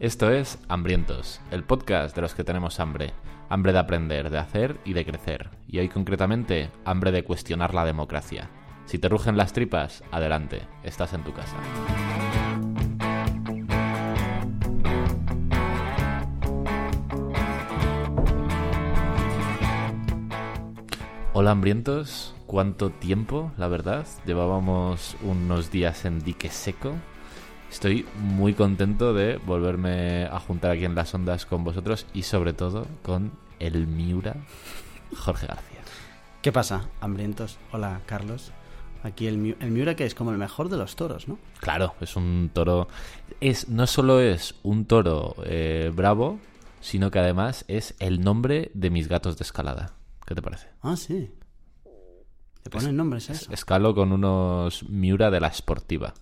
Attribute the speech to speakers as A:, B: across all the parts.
A: Esto es Hambrientos, el podcast de los que tenemos hambre. Hambre de aprender, de hacer y de crecer. Y hoy concretamente, hambre de cuestionar la democracia. Si te rugen las tripas, adelante, estás en tu casa. Hola hambrientos, ¿cuánto tiempo, la verdad? Llevábamos unos días en dique seco. Estoy muy contento de volverme a juntar aquí en las ondas con vosotros y sobre todo con el Miura Jorge García.
B: ¿Qué pasa, hambrientos? Hola, Carlos. Aquí el, el Miura que es como el mejor de los toros, ¿no?
A: Claro, es un toro. Es, no solo es un toro eh, bravo, sino que además es el nombre de mis gatos de escalada. ¿Qué te parece?
B: Ah, sí. Le ponen nombres a eso.
A: Escalo con unos Miura de la Sportiva.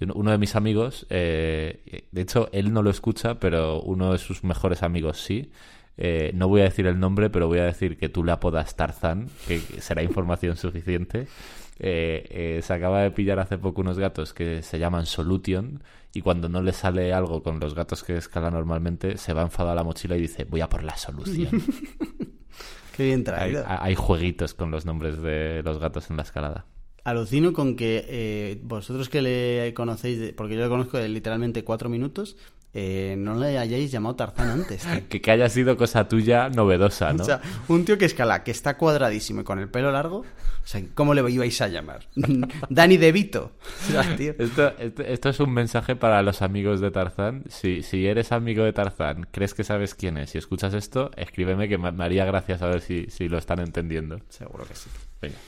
A: Uno- de mis amigos, eh, de hecho, él no lo escucha, pero uno de sus mejores amigos sí. Eh, no voy a decir el nombre, pero voy a decir que tú le apodas Tarzán, que será información suficiente. Eh, eh, se acaba de pillar hace poco unos gatos que se llaman Solution y cuando no le sale algo con los gatos que escala normalmente, se va enfadado a la mochila y dice, voy a por la solución.
B: Qué bien
A: hay,
B: traído.
A: hay jueguitos con los nombres de los gatos en la escalada.
B: Alucino con que eh, vosotros que le conocéis, porque yo le conozco de literalmente cuatro minutos, eh, no le hayáis llamado Tarzán antes.
A: Que, que haya sido cosa tuya novedosa, ¿no?
B: O sea, un tío que escala, que está cuadradísimo y con el pelo largo, o sea, ¿cómo le ibais a llamar? Dani De Vito. O sea, tío.
A: Esto, esto, esto es un mensaje para los amigos de Tarzán. Si, si eres amigo de Tarzán, crees que sabes quién es y escuchas esto, escríbeme que me, me haría gracia saber si, si lo están entendiendo.
B: Seguro que sí.
A: Venga.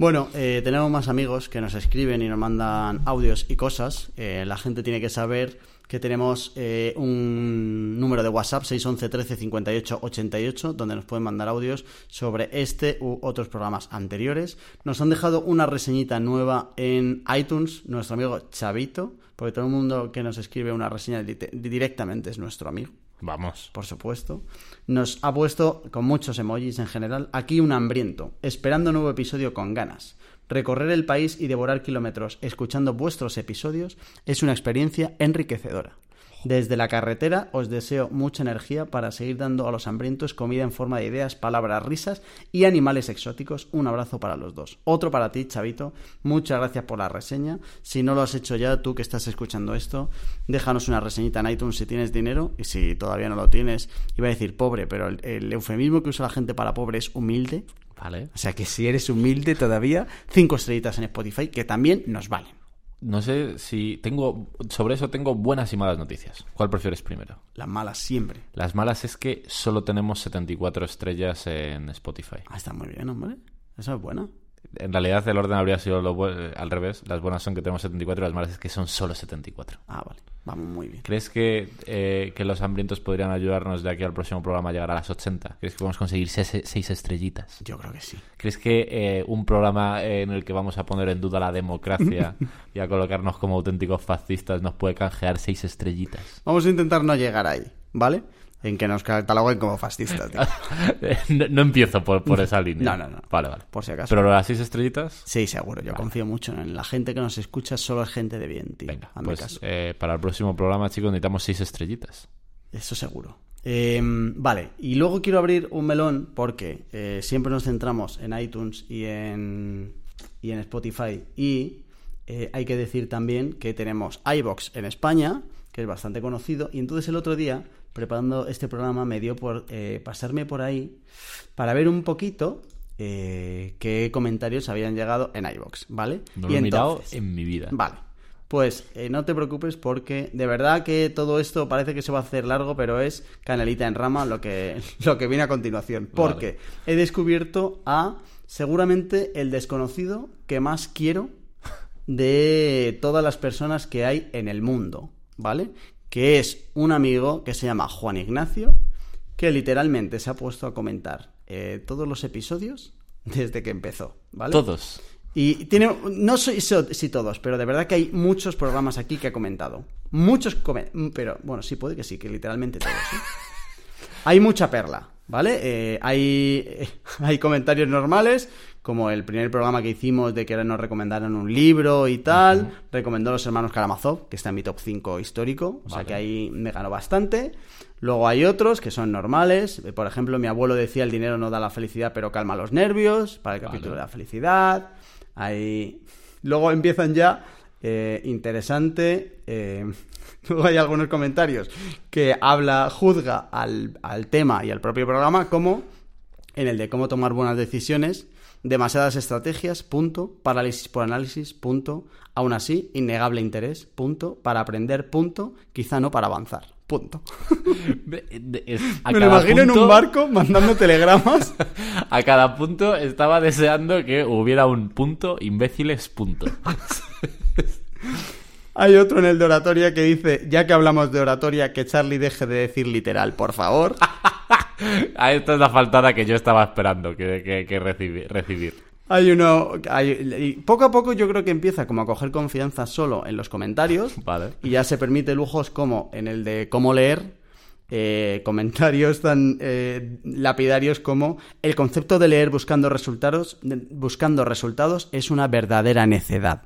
B: Bueno, eh, tenemos más amigos que nos escriben y nos mandan audios y cosas. Eh, la gente tiene que saber que tenemos eh, un número de WhatsApp 611 13 58 88 donde nos pueden mandar audios sobre este u otros programas anteriores. Nos han dejado una reseñita nueva en iTunes, nuestro amigo Chavito, porque todo el mundo que nos escribe una reseña di- directamente es nuestro amigo
A: Vamos.
B: por supuesto, nos ha puesto con muchos emojis en general, aquí un hambriento, esperando nuevo episodio con ganas. Recorrer el país y devorar kilómetros escuchando vuestros episodios es una experiencia enriquecedora. Desde la carretera os deseo mucha energía para seguir dando a los hambrientos comida en forma de ideas, palabras, risas y animales exóticos. Un abrazo para los dos. Otro para ti, Chavito. Muchas gracias por la reseña. Si no lo has hecho ya, tú que estás escuchando esto, déjanos una reseñita en iTunes si tienes dinero. Y si todavía no lo tienes, iba a decir pobre, pero el, el eufemismo que usa la gente para pobre es humilde.
A: Vale.
B: O sea que si eres humilde todavía, cinco estrellitas en Spotify que también nos valen.
A: No sé si tengo. Sobre eso tengo buenas y malas noticias. ¿Cuál prefieres primero?
B: Las malas siempre.
A: Las malas es que solo tenemos 74 estrellas en Spotify.
B: Ah, está muy bien, hombre. Eso es bueno.
A: En realidad el orden habría sido lo eh, al revés. Las buenas son que tenemos 74 y las malas es que son solo 74.
B: Ah, vale. Vamos muy bien.
A: ¿Crees que, eh, que los hambrientos podrían ayudarnos de aquí al próximo programa a llegar a las 80? ¿Crees que podemos conseguir 6 estrellitas?
B: Yo creo que sí.
A: ¿Crees que eh, un programa en el que vamos a poner en duda la democracia y a colocarnos como auténticos fascistas nos puede canjear 6 estrellitas?
B: Vamos a intentar no llegar ahí, ¿vale? En que nos cataloguen como fascistas, tío.
A: no, no empiezo por, por esa línea.
B: No, no, no.
A: Vale, vale.
B: Por si acaso.
A: Pero las 6 estrellitas...
B: Sí, seguro. Yo confío mucho en la gente que nos escucha. Solo es gente de bien, tío.
A: Venga,
B: Hazme
A: pues
B: caso.
A: eh, para el próximo programa, chicos, necesitamos 6 estrellitas.
B: Eso seguro. Eh, vale, y luego quiero abrir un melón porque eh, siempre nos centramos en iTunes y en, y en Spotify y eh, hay que decir también que tenemos iBox en España, que es bastante conocido, y entonces el otro día, preparando este programa, me dio por eh, pasarme por ahí para ver un poquito eh, qué comentarios habían llegado en iBox, ¿vale?
A: No
B: Y
A: lo he mirado en mi vida.
B: Vale. Pues eh, no te preocupes porque de verdad que todo esto parece que se va a hacer largo, pero es canelita en rama lo que, lo que viene a continuación. Porque he descubierto a seguramente el desconocido que más quiero de todas las personas que hay en el mundo, ¿vale? Que es un amigo que se llama Juan Ignacio, que literalmente se ha puesto a comentar eh, todos los episodios desde que empezó, ¿vale?
A: Todos.
B: Y tiene, no sé si- todos, pero de verdad que hay muchos programas aquí que ha comentado. Muchos, come- pero bueno, sí puede que sí, que literalmente todos. ¿eh? Hay mucha perla, ¿vale? Eh, hay, hay comentarios normales como el primer programa que hicimos de que nos recomendaron un libro y tal, recomendó Los Hermanos Karamazov, que está en mi top 5 histórico, o sea que ahí me ganó bastante. Luego hay otros que son normales, por ejemplo, mi abuelo decía el dinero no da la felicidad, pero calma los nervios, para el capítulo de la felicidad. Ahí... Luego empiezan ya eh, interesante. eh, luego hay algunos comentarios que habla, juzga al, al tema y al propio programa, como en el de cómo tomar buenas decisiones, demasiadas estrategias, punto, parálisis por análisis, punto, aún así, innegable interés, punto, para aprender, punto, quizá no para avanzar, punto.
A: A
B: Me lo imagino en un barco mandando telegramas.
A: A cada punto estaba deseando que hubiera un punto, imbéciles, punto.
B: Hay otro en el de oratoria que dice, ya que hablamos de oratoria, que Charlie deje de decir literal, por favor.
A: Ah, Esta es la faltada que yo estaba esperando que, que- que recibi- recibir.
B: Hay uno. hay- poco a poco yo creo que empieza como a coger confianza solo en los comentarios.
A: Vale.
B: Y ya se permite lujos como en el de cómo leer. eh, comentarios tan eh, lapidarios como el concepto de leer buscando resultados buscando resultados es una verdadera necedad.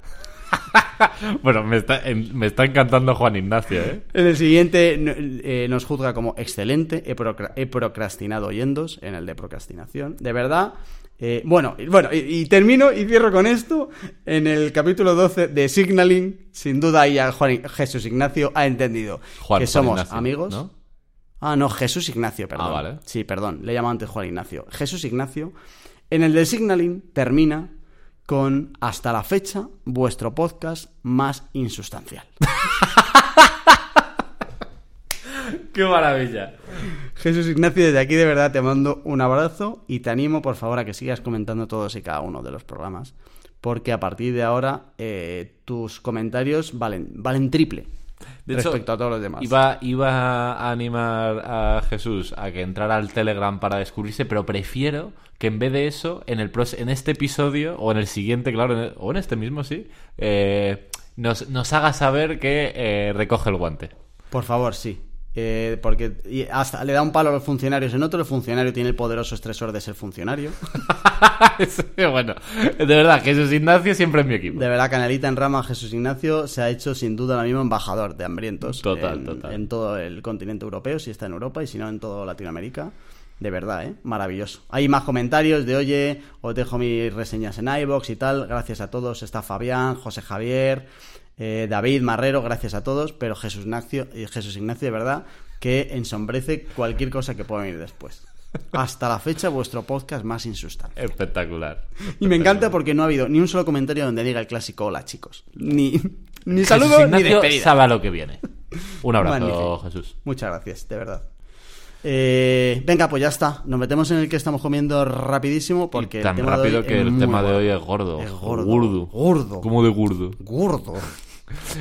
A: Bueno, me está, en- me está encantando Juan Ignacio, ¿eh?
B: En el siguiente eh, nos juzga como excelente, he, procra- he procrastinado oyendos, en el de procrastinación. De verdad. eh, bueno, bueno y, y termino y cierro con esto. En el capítulo 12 de Signaling, sin duda ahí a Juan I- Jesús Ignacio ha entendido
A: Juan-
B: que
A: Juan
B: somos
A: Ignacio,
B: amigos.
A: ¿no?
B: Ah, no, Jesús Ignacio, perdón.
A: Ah, vale.
B: Sí, perdón, le he llamado antes Juan Ignacio. Jesús Ignacio. En el de Signaling termina con hasta la fecha vuestro podcast más insustancial.
A: ¡Qué maravilla!
B: Jesús Ignacio, desde aquí de verdad te mando un abrazo y te animo por favor a que sigas comentando todos y cada uno de los programas, porque a partir de ahora eh, tus comentarios valen, valen triple
A: De hecho,
B: respecto a todos los demás.
A: Iba, iba a animar a Jesús a que entrara al Telegram para descubrirse, pero prefiero que en vez de eso, en, el en este episodio, o en el siguiente, claro, en el- o en este mismo, sí, eh, nos, nos haga saber que eh, recoge el guante.
B: Por favor, sí. Eh, porque y hasta le da un palo a los funcionarios. En otro, el funcionario tiene el poderoso estresor de ser funcionario.
A: Bueno, de verdad, Jesús Ignacio siempre es mi equipo.
B: De verdad, Canelita en Rama, Jesús Ignacio se ha hecho sin duda ahora mismo embajador de hambrientos
A: Total,
B: en,
A: total.
B: en todo el continente europeo, si está en Europa y si no en toda Latinoamérica. De verdad, ¿eh? Maravilloso. Hay más comentarios de, oye, os dejo mis reseñas en iBox y tal. Gracias a todos. Está Fabián, José Javier, eh, David Marrero, gracias a todos. Pero Jesús Ignacio, eh, Jesús Ignacio, de verdad, que ensombrece cualquier cosa que pueda venir después. Hasta la fecha, vuestro podcast más insustancial.
A: Espectacular.
B: Y me encanta porque no ha habido ni un solo comentario donde diga el clásico hola chicos. Ni, ni
A: Jesús
B: saludo ni despedida.
A: sabe a lo que viene. Un abrazo,
B: Magnífico.
A: Jesús.
B: Muchas gracias, de verdad. Eh, venga, pues ya está. Nos metemos en el que estamos comiendo rapidísimo porque
A: Y tan
B: el tema
A: rápido
B: de hoy
A: que el tema de hoy es gordo.
B: Es gordo.
A: Gordo.
B: Gordo.
A: ¿Cómo de gordo?
B: Gordo.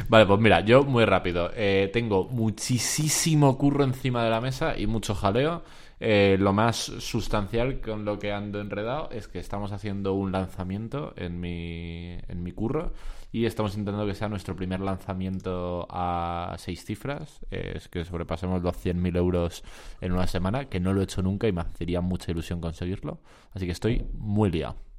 A: Vale, pues mira, yo muy rápido. Eh, tengo muchísimo curro encima de la mesa y mucho jaleo. Eh, lo más sustancial con lo que ando enredado es que estamos haciendo un lanzamiento en mi, en mi curro y estamos intentando que sea nuestro primer lanzamiento a seis cifras. es que sobrepasemos los 100.000 euros en una semana, que no lo he hecho nunca y me hacería mucha ilusión conseguirlo. Así que estoy muy liado.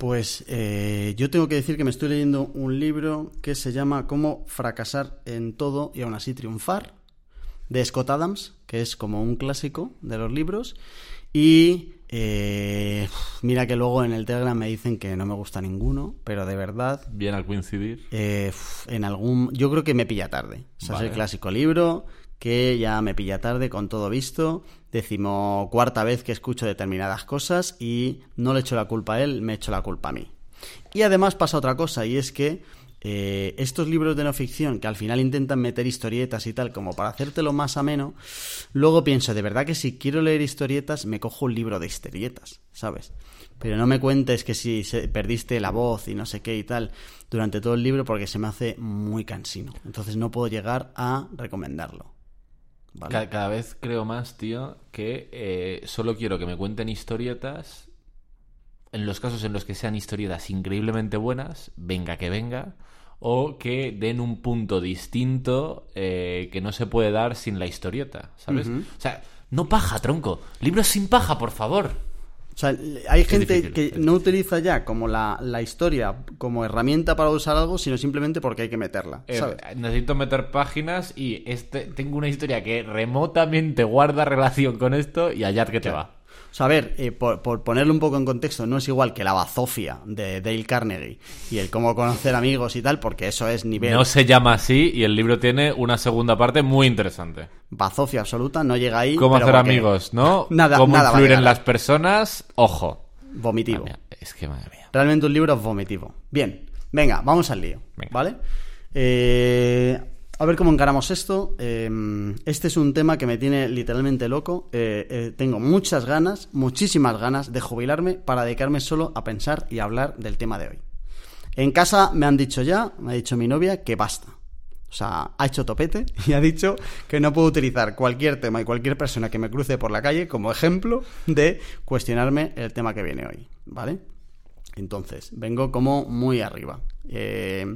B: Pues eh, yo tengo que decir que me estoy leyendo un libro que se llama Cómo fracasar en todo y aún así triunfar, de Scott Adams, que es como un clásico de los libros. Y eh, mira que luego en el Telegram me dicen que no me gusta ninguno, pero de verdad,
A: Bien al coincidir.
B: eh, en algún... Yo creo que me pilla tarde. O sea, es el clásico libro que ya me pilla tarde con todo visto. Decimocuarta vez que escucho determinadas cosas y no le echo la culpa a él, me echo la culpa a mí. Y además pasa otra cosa y es que eh, estos libros de no ficción que al final intentan meter historietas y tal como para hacértelo más ameno, luego pienso, de verdad que si quiero leer historietas me cojo un libro de historietas, ¿sabes? Pero no me cuentes que si perdiste la voz y no sé qué y tal durante todo el libro porque se me hace muy cansino. Entonces no puedo llegar a recomendarlo. ¿Vale?
A: Ca- Cada, vez creo más, tío, que eh, solo quiero que me cuenten historietas. En los casos en los que sean historietas increíblemente buenas, venga que venga. O que den un punto distinto eh, que no se puede dar sin la historieta, ¿sabes? O sea, no paja, tronco. Libros sin paja, por favor.
B: O sea, hay gente
A: difícil,
B: que no utiliza ya como la, la historia como herramienta para usar algo, sino simplemente porque hay que meterla.
A: Eh, necesito meter páginas y este tengo una historia que remotamente guarda relación con esto y allá que te va.
B: O sea, a ver, eh, por, por ponerlo un poco en contexto, no es igual que la bazofia de Dale Carnegie y el cómo conocer amigos y tal, porque eso es nivel
A: No se llama así y el libro tiene una segunda parte muy interesante.
B: bazofia absoluta, no llega ahí.
A: Cómo
B: pero
A: hacer
B: porque-
A: amigos, ¿no?
B: Nada-
A: Cómo
B: nada
A: influir en las personas. Ojo.
B: Vomitivo.
A: Mía, Es que madre mía.
B: Realmente un libro vomitivo. Bien, venga, vamos al lío,
A: Venga.
B: ¿vale? Eh, a ver cómo encaramos esto. Eh, este es un tema que me tiene literalmente loco. Eh, eh, tengo muchas ganas, muchísimas ganas de jubilarme para dedicarme solo a pensar y hablar del tema de hoy. En casa me han dicho ya, me ha dicho mi novia, que basta. O sea, ha hecho topete y ha dicho que no puedo utilizar cualquier tema y cualquier persona que me cruce por la calle como ejemplo de cuestionarme el tema que viene hoy, ¿vale? Entonces, vengo como muy arriba. Eh,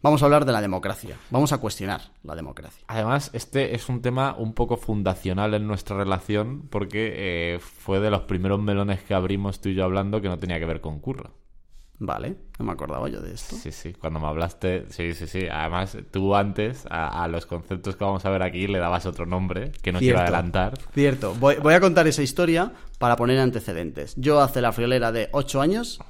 B: vamos a hablar de la democracia. Vamos a cuestionar la democracia.
A: Además, este es un tema un poco fundacional en nuestra relación porque eh, fue de los primeros melones que abrimos tú y yo hablando que no tenía que ver con curro.
B: Vale, no me acordaba yo de esto.
A: Sí, sí, cuando me hablaste, sí, sí, sí. Además, tú antes a, a los conceptos que vamos a ver aquí le dabas otro nombre que no quiero adelantar.
B: Cierto. Voy, voy a contar esa historia para poner antecedentes. Yo hace la friolera de 8 años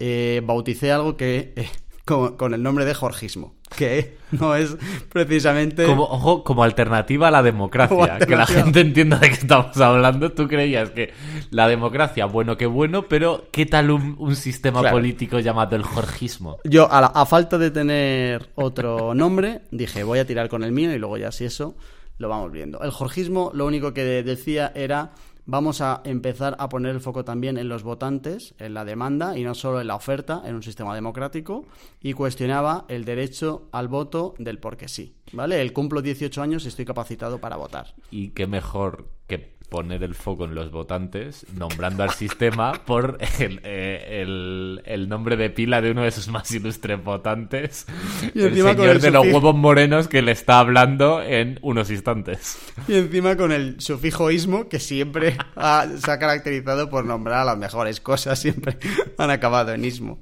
B: eh, bauticé algo que eh, con, con el nombre de Jorgismo, que no es precisamente...
A: Como, ojo, como alternativa a la democracia, que la gente entienda de qué estamos hablando. Tú creías que la democracia, bueno que bueno, pero ¿qué tal un, un sistema
B: Claro.
A: político llamado el jorgismo?
B: Yo, a, la- a falta de tener otro nombre, dije, voy a tirar con el mío y luego ya si eso lo vamos viendo. El jorgismo lo único que decía era, vamos a empezar a poner el foco también en los votantes, en la demanda y no solo en la oferta, en un sistema democrático, y cuestionaba el derecho al voto del porque sí. ¿Vale? El cumplo 18 años y estoy capacitado para votar.
A: Y qué mejor que poner el foco en los votantes, nombrando al sistema por el, eh, el- el nombre de pila de uno de sus más ilustres votantes,
B: Y
A: el
B: encima con
A: señor
B: el
A: de los huevos morenos que le está hablando en unos instantes.
B: Y encima con el sufijo ismo, que siempre ha- se ha caracterizado por nombrar a las mejores cosas, siempre han acabado en ismo.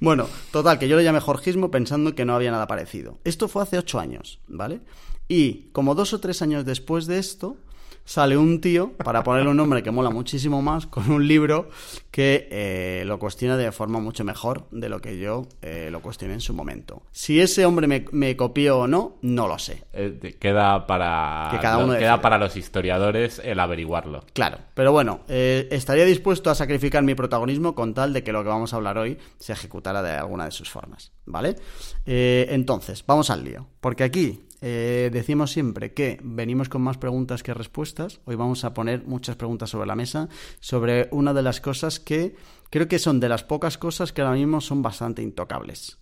B: bueno, total, que yo le llamé jorgismo pensando que no había nada parecido. Esto fue hace ocho años, ¿vale? Y como dos o tres años después de esto, sale un tío, para ponerle un nombre que mola muchísimo más, con un libro que eh, lo cuestiona de forma mucho mejor de lo que yo eh, lo cuestioné en su momento. Si ese hombre me, me copió o no, no lo sé.
A: Eh, queda para
B: Que cada uno
A: queda para los historiadores el averiguarlo.
B: Claro, pero bueno, estaría dispuesto a sacrificar mi protagonismo con tal de que lo que vamos a hablar hoy se ejecutara de alguna de sus formas, ¿vale? Entonces, vamos al lío, porque aquí eh, decimos siempre que venimos con más preguntas que respuestas, hoy vamos a poner muchas preguntas sobre la mesa sobre una de las cosas que creo que son de las pocas cosas que ahora mismo son bastante intocables.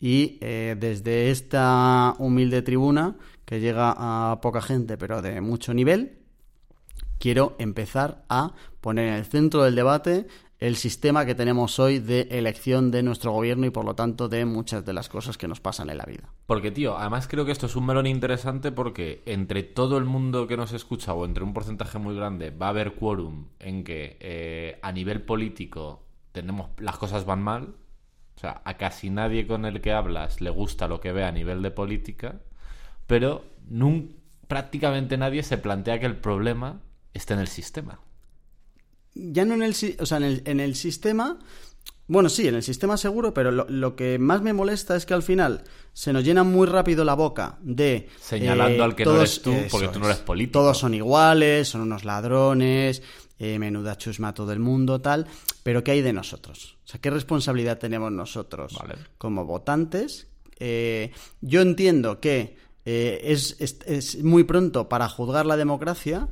B: Y eh, desde esta humilde tribuna, que llega a poca gente, pero de mucho nivel, quiero empezar a poner en el centro del debate el sistema que tenemos hoy de elección de nuestro gobierno y por lo tanto de muchas de las cosas que nos pasan en la vida.
A: Porque, tío, además creo que esto es un melón interesante porque entre todo el mundo que nos escucha o entre un porcentaje muy grande va a haber quórum en que eh, a nivel político tenemos las cosas van mal. O sea, a casi nadie con el que hablas le gusta lo que ve a nivel de política, pero prácticamente nadie se plantea que el problema esté en el sistema.
B: Ya no en el, o sea, en el, en el sistema, bueno, sí, en el sistema seguro, pero lo, lo que más me molesta es que al final se nos llena muy rápido la boca de...
A: Señalando al que no eres tú, porque tú no eres político.
B: Todos son iguales, son unos ladrones, eh, menuda chusma todo el mundo, tal, pero ¿qué hay de nosotros? O sea, ¿qué responsabilidad tenemos nosotros
A: Vale.
B: como votantes? Eh, yo entiendo que eh, es, es- es muy pronto para juzgar la democracia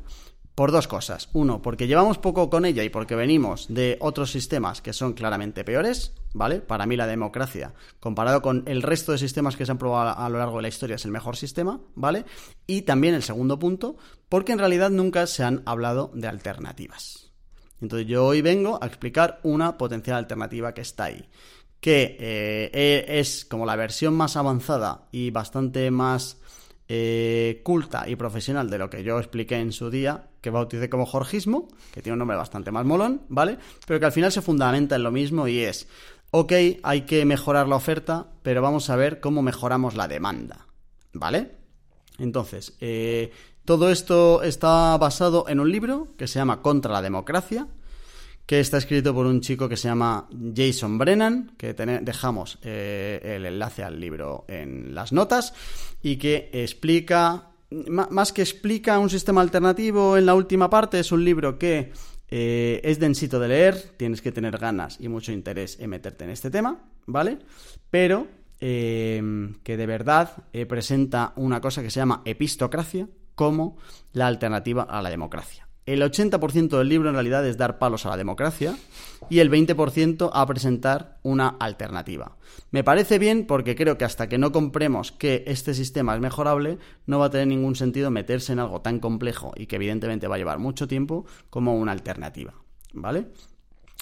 B: por dos cosas. Uno, porque llevamos poco con ella y porque venimos de otros sistemas que son claramente peores, ¿vale? Para mí la democracia, comparado con el resto de sistemas que se han probado a, lo largo de la historia, es el mejor sistema, ¿vale? Y también el segundo punto, porque en realidad nunca se han hablado de alternativas. Entonces yo hoy vengo a explicar una potencial alternativa que está ahí, que eh, eh, es como la versión más avanzada y bastante más eh, culta y profesional de lo que yo expliqué en su día, que bauticé como Jorgismo, que tiene un nombre bastante más molón, ¿vale? Pero que al final se fundamenta en lo mismo y es, ok, hay que mejorar la oferta, pero vamos a ver cómo mejoramos la demanda, ¿vale? Entonces, eh, todo esto está basado en un libro que se llama Contra la Democracia, que está escrito por un chico que se llama Jason Brennan, que dejamos eh, el enlace al libro en las notas, y que explica, más que explica un sistema alternativo en la última parte, es un libro que eh, es densito de leer, tienes que tener ganas y mucho interés en meterte en este tema, ¿vale? Pero eh, que de verdad presenta una cosa que se llama epistocracia como la alternativa a la democracia. El 80% del libro en realidad es dar palos a la democracia y el 20% a presentar una alternativa. Me parece bien porque creo que hasta que no compremos que este sistema es mejorable, no va a tener ningún sentido meterse en algo tan complejo y que evidentemente va a llevar mucho tiempo como una alternativa. ¿Vale?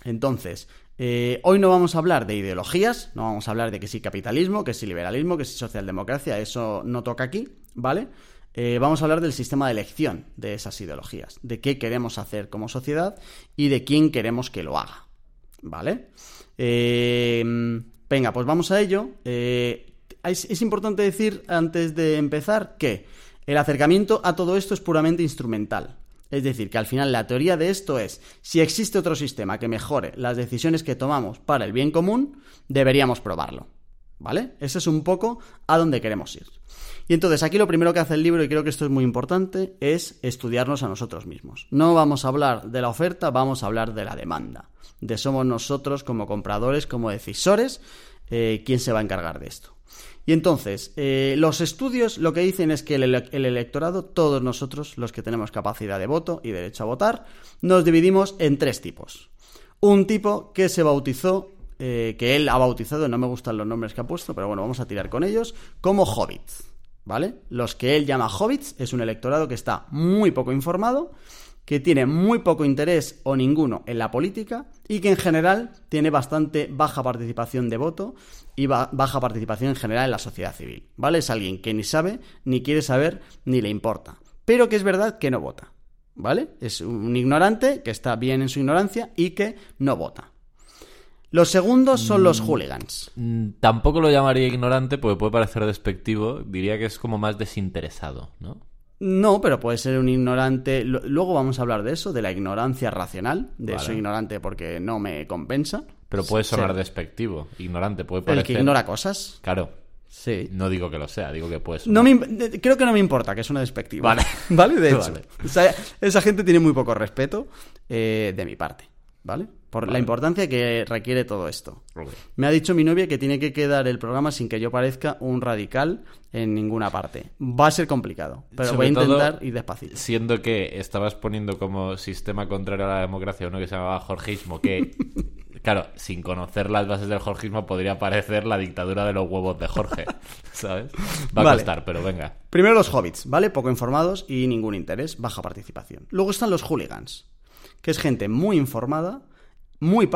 B: Entonces, eh, hoy no vamos a hablar de ideologías, no vamos a hablar de que si capitalismo, que si liberalismo, que si socialdemocracia, eso no toca aquí, ¿vale? Eh, vamos a hablar del sistema de elección de esas ideologías, de qué queremos hacer como sociedad y de quién queremos que lo haga. ¿Vale? Eh, venga, pues vamos a ello. Eh, es, importante decir antes de empezar que el acercamiento a todo esto es puramente instrumental. Es decir, que al final la teoría de esto es, si existe otro sistema que mejore las decisiones que tomamos para el bien común, deberíamos probarlo. ¿Vale? Ese es un poco a donde queremos ir. Y entonces aquí lo primero que hace el libro, y creo que esto es muy importante, es estudiarnos a nosotros mismos. No vamos a hablar de la oferta, vamos a hablar de la demanda. De somos nosotros como compradores, como decisores, eh, quién se va a encargar de esto. Y entonces, eh, los estudios lo que dicen es que el, electorado, todos nosotros, los que tenemos capacidad de voto y derecho a votar, nos dividimos en tres tipos. Un tipo que se bautizó, eh, que él ha bautizado, no me gustan los nombres que ha puesto, pero bueno, vamos a tirar con ellos, como hobbits. ¿Vale? Los que él llama hobbits es un electorado que está muy poco informado, que tiene muy poco interés o ninguno en la política y que en general tiene bastante baja participación de voto y baja participación en general en la sociedad civil, ¿vale? Es alguien que ni sabe, ni quiere saber, ni le importa, pero que es verdad que no vota, ¿vale? Es un ignorante que está bien en su ignorancia y que no vota. Los segundos son los mm, hooligans.
A: Mm, tampoco lo llamaría ignorante porque puede parecer despectivo. Diría que es como más desinteresado, ¿no?
B: No, pero puede ser un ignorante. Luego vamos a hablar de eso, de la ignorancia racional. De eso ignorante porque no me compensa.
A: Pero puede sonar despectivo. Ignorante puede parecer.
B: El que ignora cosas.
A: Claro.
B: Sí.
A: No digo que lo sea, digo que puede
B: No creo que no me importa que es una despectiva.
A: Vale.
B: ¿Vale? De hecho. esa gente tiene muy poco respeto eh, de mi parte. ¿Vale? Por la importancia que requiere todo esto. Me ha dicho mi novia que tiene que quedar el programa sin que yo parezca un radical en ninguna parte. Va a ser complicado, pero voy a intentar ir despacito.
A: Siendo que estabas poniendo como sistema contrario a la democracia uno que se llamaba jorgismo, que, claro, sin conocer las bases del jorgismo podría parecer la dictadura de los huevos de Jorge, ¿sabes? Va a costar, pero venga.
B: Primero los hobbits, ¿vale? Poco informados y ningún interés, baja participación. Luego están los hooligans, que es gente muy informada muy,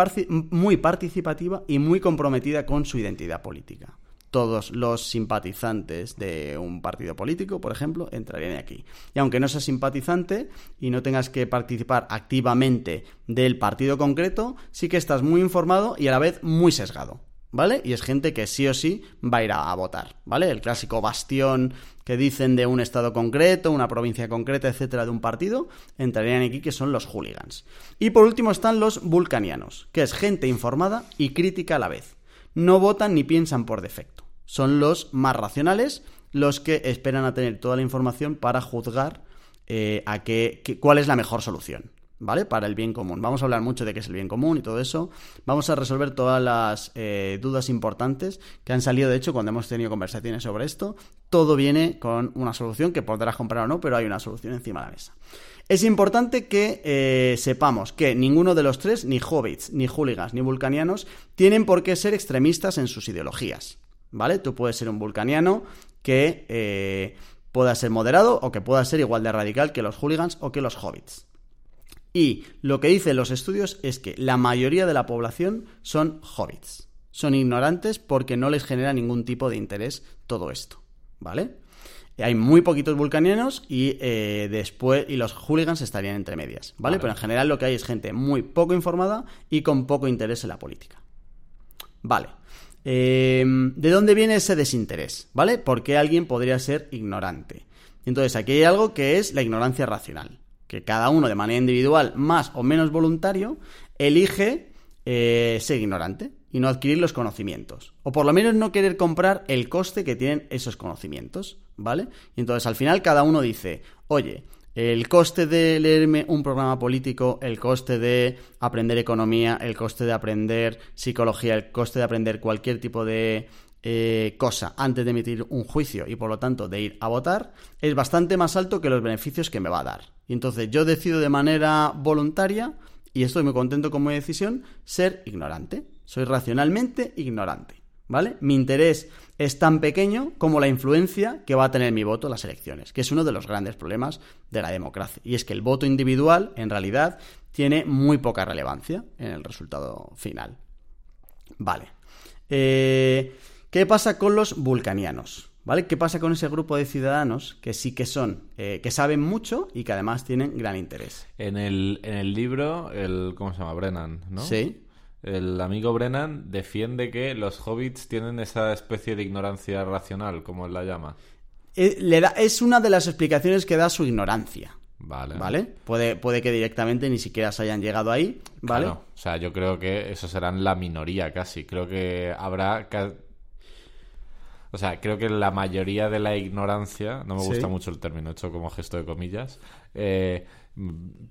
B: muy participativa y muy comprometida con su identidad política todos los simpatizantes de un partido político, por ejemplo, entrarían aquí. Y aunque no seas simpatizante y no tengas que participar activamente del partido concreto, sí que estás muy informado y a la vez muy sesgado. ¿Vale? Y es gente que sí o sí va a ir a, votar, ¿vale? El clásico bastión que dicen de un estado concreto, una provincia concreta, etcétera, de un partido, entrarían aquí que son los hooligans. Y por último están los vulcanianos, que es gente informada y crítica a la vez. No votan ni piensan por defecto. Son los más racionales, los que esperan a tener toda la información para juzgar eh, a qué, cuál es la mejor solución. ¿Vale? Para el bien común. Vamos a hablar mucho de qué es el bien común y todo eso. Vamos a resolver todas las eh, dudas importantes que han salido, de hecho, cuando hemos tenido conversaciones sobre esto. Todo viene con una solución que podrás comprar o no, pero hay una solución encima de la mesa. Es importante que eh, sepamos que ninguno de los tres, ni hobbits, ni hooligans, ni vulcanianos, tienen por qué ser extremistas en sus ideologías. ¿Vale? Tú puedes ser un vulcaniano que eh, pueda ser moderado o que pueda ser igual de radical que los hooligans o que los hobbits. Y lo que dicen los estudios es que la mayoría de la población son hobbits. Son ignorantes porque no les genera ningún tipo de interés todo esto. ¿Vale? Hay muy poquitos vulcanianos y eh, después y los hooligans estarían entre medias, ¿vale?
A: Vale.
B: Pero en general lo que hay es gente muy poco informada y con poco interés en la política. Vale. Eh, ¿De dónde viene ese desinterés? ¿Vale? Porque alguien podría ser ignorante. Entonces, aquí hay algo que es la ignorancia racional. Que cada uno de manera individual, más o menos voluntario, elige eh, ser ignorante y no adquirir los conocimientos. O por lo menos no querer comprar el coste que tienen esos conocimientos. ¿Vale? Y entonces al final cada uno dice, oye, el coste de leerme un programa político, el coste de aprender economía, el coste de aprender psicología, el coste de aprender cualquier tipo de eh, cosa antes de emitir un juicio y por lo tanto de ir a votar, es bastante más alto que los beneficios que me va a dar. Y entonces yo decido de manera voluntaria, y estoy muy contento con mi decisión, ser ignorante. Soy racionalmente ignorante. ¿Vale? Mi interés es tan pequeño como la influencia que va a tener mi voto en las elecciones, que es uno de los grandes problemas de la democracia. Y es que el voto individual, en realidad, tiene muy poca relevancia en el resultado final. Vale. Eh, ¿Qué pasa con los vulcanianos? ¿Vale? ¿Qué pasa con ese grupo de ciudadanos que sí que son, eh, que saben mucho y que además tienen gran interés?
A: En el, en el libro, el ¿cómo se llama? Brennan, ¿no?
B: Sí.
A: El amigo Brennan defiende que los hobbits tienen esa especie de ignorancia racional, como él la llama.
B: Eh, le da, es una de las explicaciones que da su ignorancia.
A: Vale.
B: ¿Vale? Puede, puede que directamente ni siquiera se hayan llegado ahí, ¿vale?
A: Claro. O sea, yo creo que eso serán la minoría casi. Creo que habrá... O sea, creo que la mayoría de la ignorancia, no me
B: Sí.
A: gusta mucho el término hecho como gesto de comillas, eh,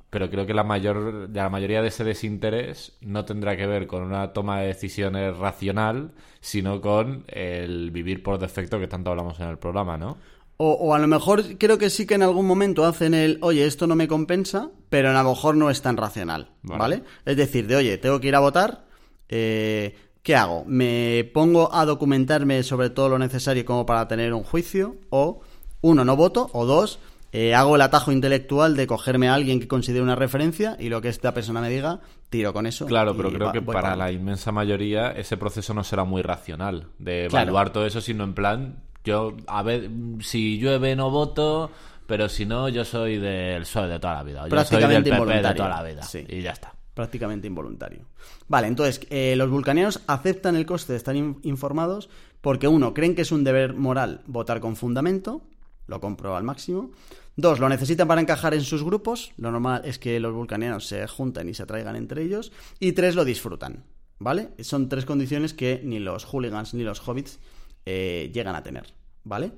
A: pero creo que la mayor, la mayoría de ese desinterés no tendrá que ver con una toma de decisiones racional, sino con el vivir por defecto que tanto hablamos en el programa, ¿no?
B: O, o a lo mejor creo que sí que en algún momento hacen el, oye, esto no me compensa, pero a lo mejor no es tan racional, ¿vale?
A: Vale.
B: Es decir, de, oye, tengo que ir a votar, eh, ¿qué hago? ¿Me pongo a documentarme sobre todo lo necesario como para tener un juicio? O, uno, no voto, o dos, eh, hago el atajo intelectual de cogerme a alguien que considere una referencia y lo que esta persona me diga, tiro con eso.
A: Claro, pero creo que para
B: pa'
A: la inmensa mayoría ese proceso no será muy racional de
B: Claro.
A: evaluar todo eso, sino en plan, yo, a ver, si llueve no voto, pero si no, yo soy del PSOE de toda la vida. Yo soy del
B: Prácticamente
A: PP de toda la vida.
B: Sí.
A: Y ya está.
B: Prácticamente involuntario. Vale, entonces, eh, los vulcanianos aceptan el coste de estar in- informados porque, uno, creen que es un deber moral votar con fundamento, lo compro al máximo. Dos, lo necesitan para encajar en sus grupos, lo normal es que los vulcanianos se junten y se traigan entre ellos. Y tres, lo disfrutan, ¿vale? Son tres condiciones que ni los hooligans ni los hobbits eh, llegan a tener, ¿vale?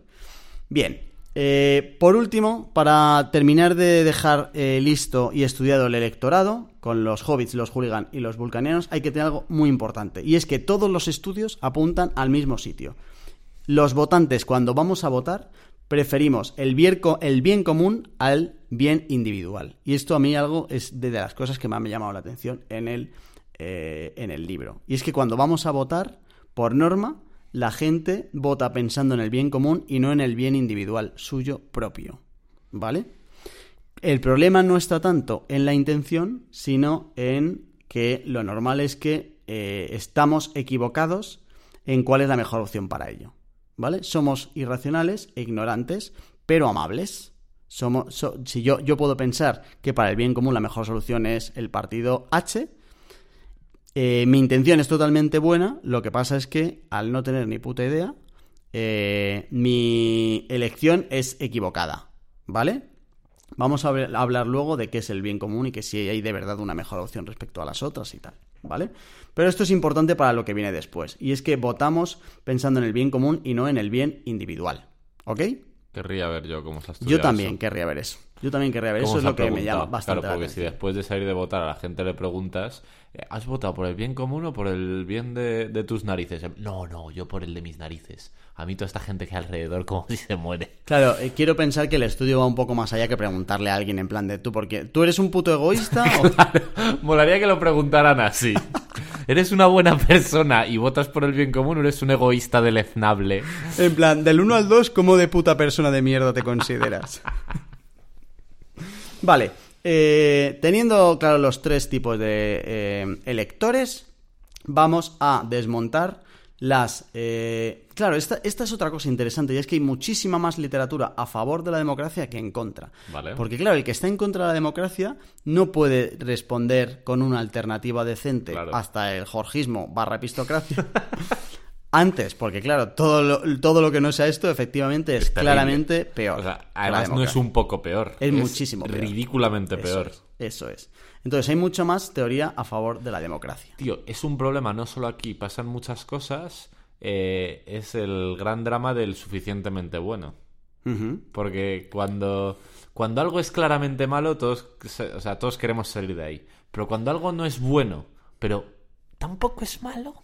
B: Bien. Eh, por último, para terminar de dejar eh, listo y estudiado el electorado, con los hobbits, los hooligan y los vulcanianos, hay que tener algo muy importante. Y es que todos los estudios apuntan al mismo sitio. Los votantes, cuando vamos a votar, preferimos el bien, común al bien individual. Y esto a mí algo es de las cosas que más me ha llamado la atención en el, eh, en el libro. Y es que cuando vamos a votar, por norma, la gente vota pensando en el bien común y no en el bien individual suyo propio. ¿Vale? El problema no está tanto en la intención, sino en que lo normal es que eh, estamos equivocados en cuál es la mejor opción para ello. ¿Vale? Somos irracionales e ignorantes, pero amables. Somos, so- si yo, yo puedo pensar que para el bien común la mejor solución es el partido H, eh, mi intención es totalmente buena, lo que pasa es que al no tener ni puta idea, eh, mi elección es equivocada, ¿vale? Vamos a, ver- a hablar luego de qué es el bien común y que si hay de verdad una mejor opción respecto a las otras y tal, ¿vale? Pero esto es importante para lo que viene después, y es que votamos pensando en el bien común y no en el bien individual, ¿ok?
A: Querría ver yo cómo se ha
B: Yo también
A: eso.
B: querrante ver eso. Yo también querría ver
A: ¿Cómo
B: eso, es lo que me llama bastante
A: Claro,
B: la
A: porque si después de salir de votar a la gente le preguntas, eh, ¿has votado por el bien común o por el bien de, de tus narices? No, no, yo por el de mis narices. A mí toda esta gente que hay alrededor como si se muere.
B: Claro, eh, quiero pensar que el estudio va un poco más allá que preguntarle a alguien en plan de tú, porque tú eres un puto egoísta o...
A: Molaría que lo preguntaran así. ¿Eres una buena persona y votas por el bien común o eres un egoísta deleznable?
B: En plan, del 1 al 2, ¿cómo de puta persona de mierda te consideras? Vale, eh, teniendo claro los tres tipos de eh, electores, vamos a desmontar las... eh, Claro, esta, esta es otra cosa interesante y es que hay muchísima más literatura a favor de la democracia que en contra.
A: Vale.
B: Porque claro, el que está en contra de la democracia no puede responder con una alternativa decente
A: Claro.
B: hasta el jorgismo barra epistocracia. Antes, porque claro, todo lo, todo lo que no sea esto efectivamente es, claramente peor.
A: O sea, además no es un poco peor.
B: Es muchísimo peor.
A: Ridículamente
B: Eso
A: peor.
B: es, eso es. Entonces hay mucho más teoría a favor de la democracia.
A: Tío, es un problema no solo aquí, pasan muchas cosas. eh, es el gran drama del suficientemente bueno. Porque cuando, cuando algo es claramente malo, todos, o sea, todos queremos salir de ahí. Pero cuando algo no es bueno, pero tampoco es malo,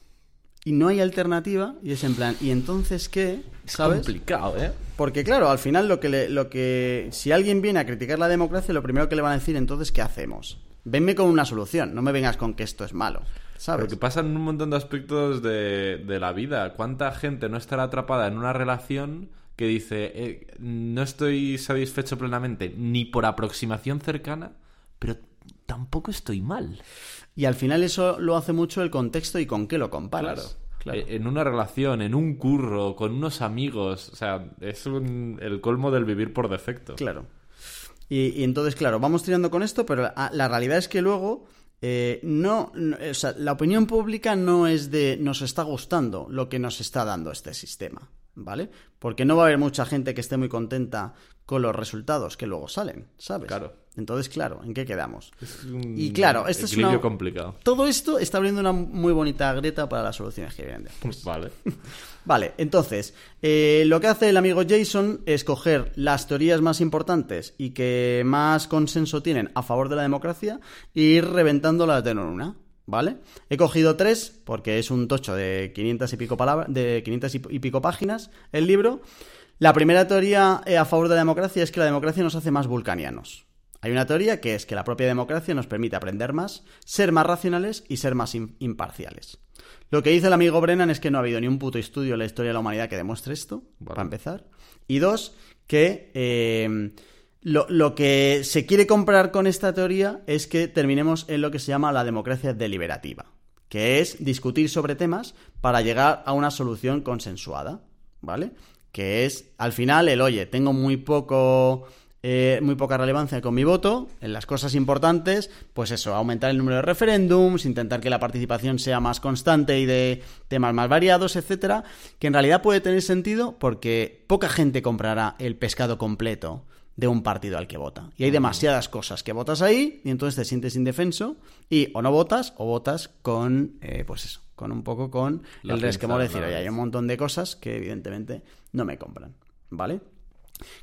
B: Y no hay alternativa y es en plan, ¿y entonces qué?
A: es
B: ¿Sabes?
A: complicado, ¿eh?
B: Porque claro, al final lo que, le- lo que... Si alguien viene a criticar la democracia, lo primero que le van a decir entonces, ¿qué hacemos? Venme con una solución, no me vengas con que esto es malo. ¿Sabes?
A: Porque pasan un montón de aspectos de, de la vida. ¿Cuánta gente no estará atrapada en una relación que dice, eh, no estoy satisfecho plenamente ni por aproximación cercana, pero tampoco estoy mal?
B: Y al final eso lo hace mucho el contexto y con qué lo comparas. Claro.
A: Eh, En una relación, en un curro, con unos amigos. O sea, es un- el colmo del vivir por defecto.
B: Claro. Y, y entonces, claro, vamos tirando con esto, pero la, la realidad es que luego eh, no, no- o sea, la opinión pública no es de nos está gustando lo que nos está dando este sistema, ¿vale? Porque no va a haber mucha gente que esté muy contenta con los resultados que luego salen, ¿sabes?
A: Claro.
B: Entonces, claro, ¿en qué quedamos?
A: Es un
B: Y claro, esto es una-
A: complicado.
B: Todo esto está abriendo una muy bonita grieta para las soluciones que vienen después.
A: Vale.
B: Vale, entonces, eh, lo que hace el amigo Jason es coger las teorías más importantes y que más consenso tienen a favor de la democracia e ir reventándolas de una en una, ¿vale? He cogido tres, porque es un tocho de 500 y pico, palabras, de 500 y y pico páginas el libro. La primera teoría eh, a favor de la democracia es que la democracia nos hace más vulcanianos. Hay una teoría que es que la propia democracia nos permite aprender más, ser más racionales y ser más im- imparciales. Lo que dice el amigo Brennan es que no ha habido ni un puto estudio en la historia de la humanidad que demuestre esto, para empezar. Y dos, que eh, lo, lo que se quiere comprar con esta teoría es que terminemos en lo que se llama la democracia deliberativa, que es discutir sobre temas para llegar a una solución consensuada, ¿vale? Que es, al final, el, oye, tengo muy poco eh, muy poca relevancia con mi voto en las cosas importantes, pues eso, aumentar el número de referéndums, intentar que la participación sea más constante y de temas más variados, etcétera, que en realidad puede tener sentido porque poca gente comprará el pescado completo de un partido al que vota. Y hay demasiadas cosas que votas ahí y entonces te sientes indefenso y o no votas o votas con, eh, pues eso, con un poco con
A: La
B: el resquemor de decir, oye, hay
A: vez".
B: un montón de cosas que evidentemente no me compran, ¿vale?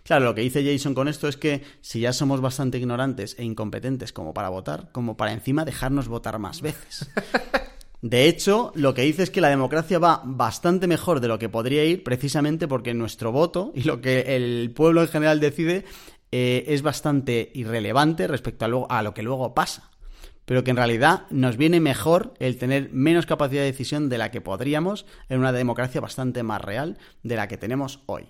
B: Claro, lo que dice Jason con esto es que si ya somos bastante ignorantes e incompetentes como para votar, como para encima dejarnos votar más veces. De hecho, lo que dice es que la democracia va bastante mejor de lo que podría ir precisamente porque nuestro voto y lo que el pueblo en general decide eh, es bastante irrelevante respecto a, a lo que luego pasa. Pero que en realidad nos viene mejor el tener menos capacidad de decisión de la que podríamos en una democracia bastante más real de la que tenemos hoy.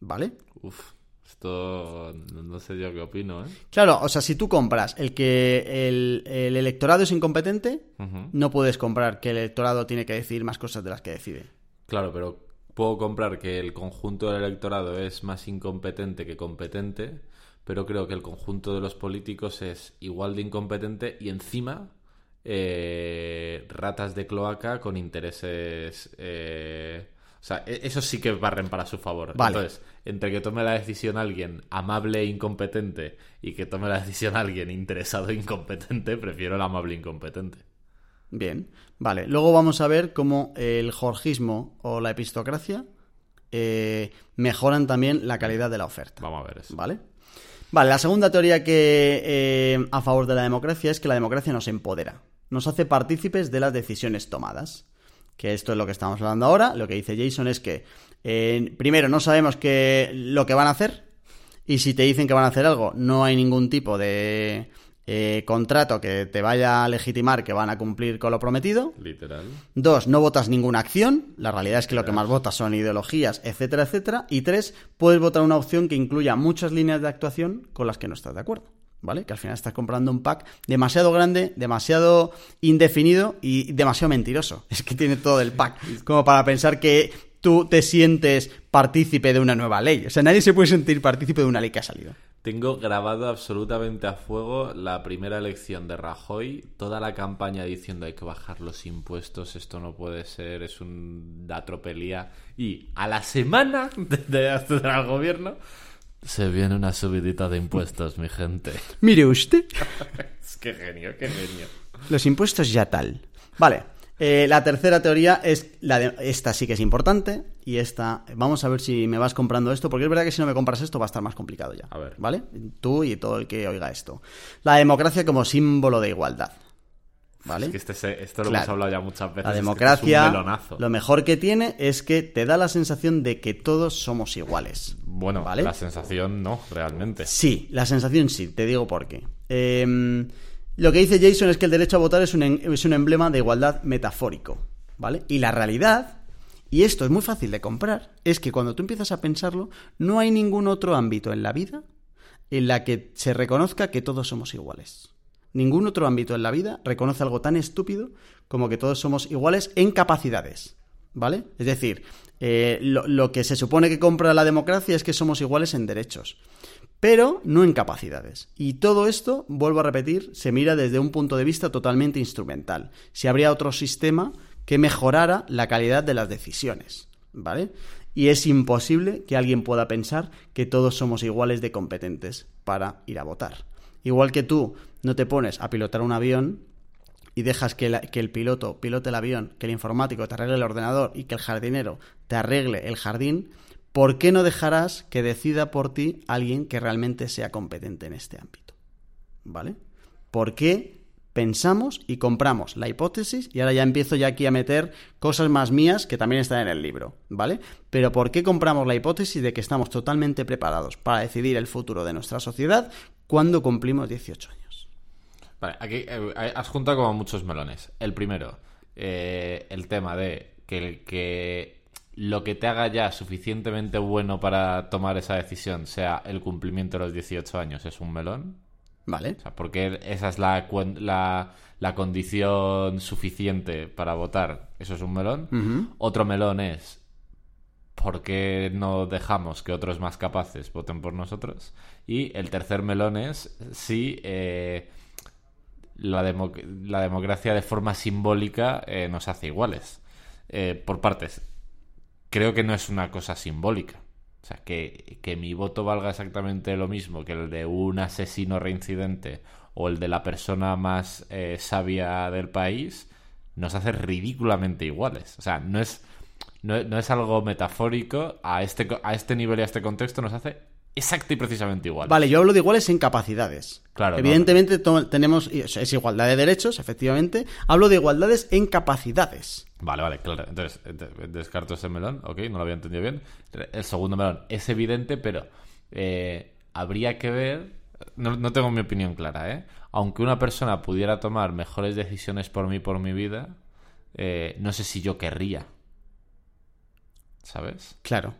B: ¿Vale?
A: Uf, esto no sé yo qué opino, ¿eh?
B: Claro, o sea, si tú compras el que el, el electorado es incompetente, no puedes comprar que el electorado tiene que decidir más cosas de las que decide.
A: Claro, pero puedo comprar que el conjunto del electorado es más incompetente que competente, pero creo que el conjunto de los políticos es igual de incompetente y encima eh, ratas de cloaca con intereses... eh, o sea, e- eso sí que barren para su favor.
B: Vale.
A: Entonces, entre que tome la decisión alguien amable e incompetente y que tome la decisión alguien interesado e incompetente, prefiero el amable e incompetente.
B: Bien, vale. Luego vamos a ver cómo el jorgismo o la epistocracia eh, mejoran también la calidad de la oferta.
A: Vamos a ver eso.
B: ¿Vale? Vale, la segunda teoría que eh, a favor de la democracia es que la democracia nos empodera, nos hace partícipes de las decisiones tomadas. Que esto es lo que estamos hablando ahora. Lo que dice Jason es que, eh, primero, no sabemos qué, lo que van a hacer. Y si te dicen que van a hacer algo, no hay ningún tipo de eh, contrato que te vaya a legitimar que van a cumplir con lo prometido.
A: Literal.
B: Dos, no votas ninguna acción. La realidad es que lo que más votas son ideologías, etcétera, etcétera. Y tres, puedes votar una opción que incluya muchas líneas de actuación con las que no estás de acuerdo. ¿Vale? Que al final estás comprando un pack demasiado grande, demasiado indefinido y demasiado mentiroso. Es que tiene todo el pack, como para pensar que tú te sientes partícipe de una nueva ley. O sea, nadie se puede sentir partícipe de una ley que ha salido.
A: Tengo grabado absolutamente a fuego la primera elección de Rajoy, toda la campaña diciendo hay que bajar los impuestos, esto no puede ser, es una tropelía. Y a la semana de acceder al gobierno, se viene una subidita de impuestos, mi gente.
B: Mire usted.
A: es que genio, qué genio.
B: Los impuestos ya tal. Vale. eh, la tercera teoría es la de esta sí que es importante y esta vamos a ver si me vas comprando esto porque es verdad que si no me compras esto va a estar más complicado ya.
A: A ver.
B: ¿Vale? Tú y todo el que oiga esto. La democracia como símbolo de igualdad. ¿Vale?
A: Es que este esto lo
B: Claro.
A: hemos hablado ya muchas veces.
B: La democracia,
A: es
B: lo mejor que tiene es que te da la sensación de que todos somos iguales.
A: Bueno,
B: ¿Vale?
A: la sensación no, realmente.
B: Sí, la sensación sí, te digo por qué. Eh, lo que dice Jason es que el derecho a votar es un, es un emblema de igualdad metafórico, ¿vale? Y la realidad, y esto es muy fácil de comprar, es que cuando tú empiezas a pensarlo, no hay ningún otro ámbito en la vida en la que se reconozca que todos somos iguales. Ningún otro ámbito en la vida reconoce algo tan estúpido como que todos somos iguales en capacidades. ¿Vale? Es decir, eh, lo, lo que se supone que compra la democracia es que somos iguales en derechos, pero no en capacidades. Y todo esto, vuelvo a repetir, se mira desde un punto de vista totalmente instrumental. Si habría otro sistema que mejorara la calidad de las decisiones. ¿Vale? Y es imposible que alguien pueda pensar que todos somos iguales de competentes para ir a votar. Igual que tú no te pones a pilotar un avión y dejas que, el piloto pilote el avión, que el informático te arregle el ordenador y que el jardinero te arregle el jardín, ¿por qué no dejarás que decida por ti alguien que realmente sea competente en este ámbito? ¿Vale? ¿Por qué pensamos y compramos la hipótesis? Y ahora ya empiezo ya aquí a meter cosas más mías que también están en el libro, ¿vale? Pero ¿por qué compramos la hipótesis de que estamos totalmente preparados para decidir el futuro de nuestra sociedad cuando cumplimos 18 años?
A: Vale, aquí eh, has juntado como muchos melones. El primero, eh, el tema de que, que lo que te haga ya suficientemente bueno para tomar esa decisión sea el cumplimiento de los 18 años es un melón.
B: ¿Vale?
A: O sea, porque esa es la, la, la condición suficiente para votar. Eso es un melón. Otro melón es ¿por qué no dejamos que otros más capaces voten por nosotros? Y el tercer melón es si eh, la, democ- la democracia de forma simbólica eh, nos hace iguales. Eh, por partes, creo que no es una cosa simbólica. O sea, que, que mi voto valga exactamente lo mismo que el de un asesino reincidente o el de la persona más eh, sabia del país, nos hace ridículamente iguales. O sea, no es, no, no es algo metafórico, a este, a este nivel y a este contexto nos hace exacto y precisamente igual.
B: Vale, yo hablo de iguales en capacidades.
A: Claro,
B: Evidentemente tenemos, es igualdad de derechos, efectivamente. Hablo de igualdades en capacidades.
A: Vale, vale, claro. Entonces, eh, de- descarto ese melón, ok, no lo había entendido bien. El segundo melón es evidente, pero eh, habría que ver. No, no tengo mi opinión clara, ¿eh? Aunque una persona pudiera tomar mejores decisiones por mí, por mi vida, eh, no sé si yo querría. ¿Sabes?
B: Claro.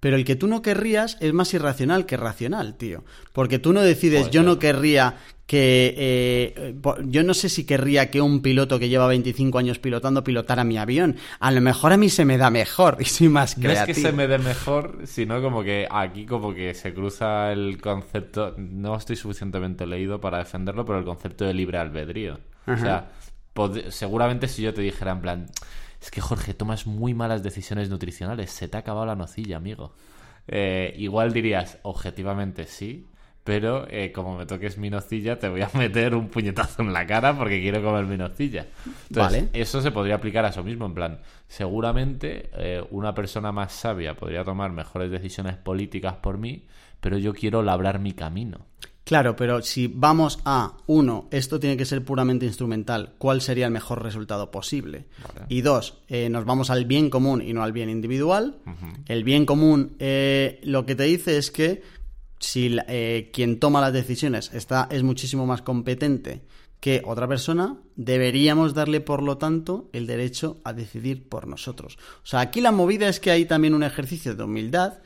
B: Pero el que tú no querrías es más irracional que racional, tío. Porque tú no decides, yo no querría que... eh, po- yo no sé si querría que un piloto que lleva 25 años pilotando pilotara mi avión. A lo mejor a mí se me da mejor y soy más
A: No es
B: creativo.
A: que se me dé mejor, sino como que aquí como que se cruza el concepto, no estoy suficientemente leído para defenderlo, pero el concepto de libre albedrío. O sea, seguramente si yo te dijera en plan, es que Jorge, tomas muy malas decisiones nutricionales, se te ha acabado la nocilla, amigo. Eh, igual dirías, objetivamente sí, pero eh, como me toques mi nocilla, te voy a meter un puñetazo en la cara porque quiero comer mi nocilla. Entonces,
B: Vale.
A: eso se podría aplicar a eso mismo, en plan, seguramente eh, una persona más sabia podría tomar mejores decisiones políticas por mí, pero yo quiero labrar mi camino.
B: Claro, pero si vamos a, uno, esto tiene que ser puramente instrumental, ¿cuál sería el mejor resultado posible?
A: Vale.
B: Y dos, eh, nos vamos al bien común y no al bien individual. El bien común eh, lo que te dice es que si eh, quien toma las decisiones está, es muchísimo más competente que otra persona, deberíamos darle, por lo tanto, el derecho a decidir por nosotros. O sea, aquí la movida es que hay también un ejercicio de humildad,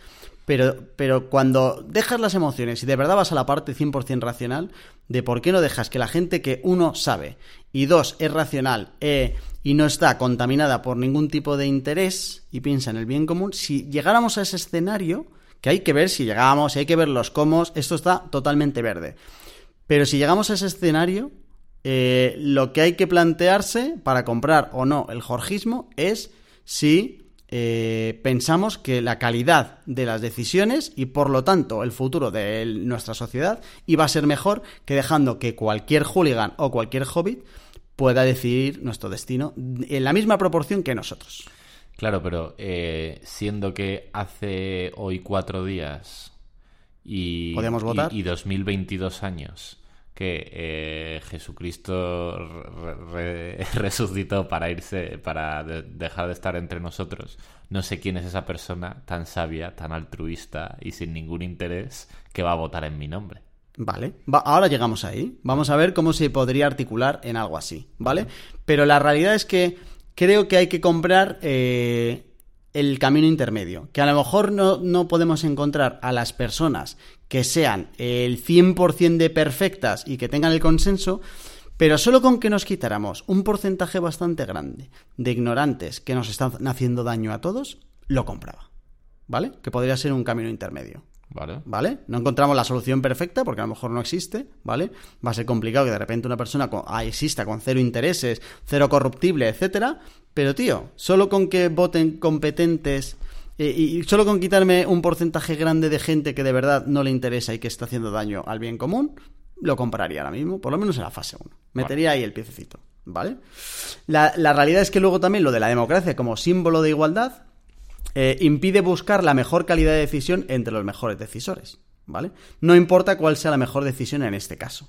B: Pero, pero cuando dejas las emociones y de verdad vas a la parte 100% racional, de por qué no dejas que la gente que uno sabe y dos es racional eh, y no está contaminada por ningún tipo de interés y piensa en el bien común, si llegáramos a ese escenario, que hay que ver si llegamos, hay que ver los cómo, esto está totalmente verde. Pero si llegamos a ese escenario, eh, lo que hay que plantearse para comprar o no el jorgismo es si eh, pensamos que la calidad de las decisiones y por lo tanto el futuro de nuestra sociedad iba a ser mejor que dejando que cualquier hooligan o cualquier hobbit pueda decidir nuestro destino en la misma proporción que nosotros.
A: Claro, pero eh, siendo que hace hoy cuatro días y,
B: ¿Podemos votar?
A: y, y 2022 años que eh, Jesucristo resucitó para irse, para dejar de estar entre nosotros. No sé quién es esa persona tan sabia, tan altruista y sin ningún interés que va a votar en mi nombre.
B: Vale, ahora llegamos ahí. Vamos a ver cómo se podría articular en algo así, ¿vale? Pero la realidad es que creo que hay que comprar eh, el camino intermedio, que a lo mejor no, no podemos encontrar a las personas que sean el 100% de perfectas y que tengan el consenso, pero solo con que nos quitáramos un porcentaje bastante grande de ignorantes que nos están haciendo daño a todos, lo compraba. ¿Vale? Que podría ser un camino intermedio.
A: Vale.
B: ¿Vale? No encontramos la solución perfecta porque a lo mejor no existe, ¿vale? Va a ser complicado que de repente una persona ah, exista con cero intereses, cero corruptible, etcétera. Pero, tío, solo con que voten competentes eh, y solo con quitarme un porcentaje grande de gente que de verdad no le interesa y que está haciendo daño al bien común, lo compraría ahora mismo, por lo menos en la fase 1. Metería ahí el piececito, ¿vale? La, realidad es que luego también lo de la democracia como símbolo de igualdad eh, impide buscar la mejor calidad de decisión entre los mejores decisores, ¿vale? No importa cuál sea la mejor decisión en este caso.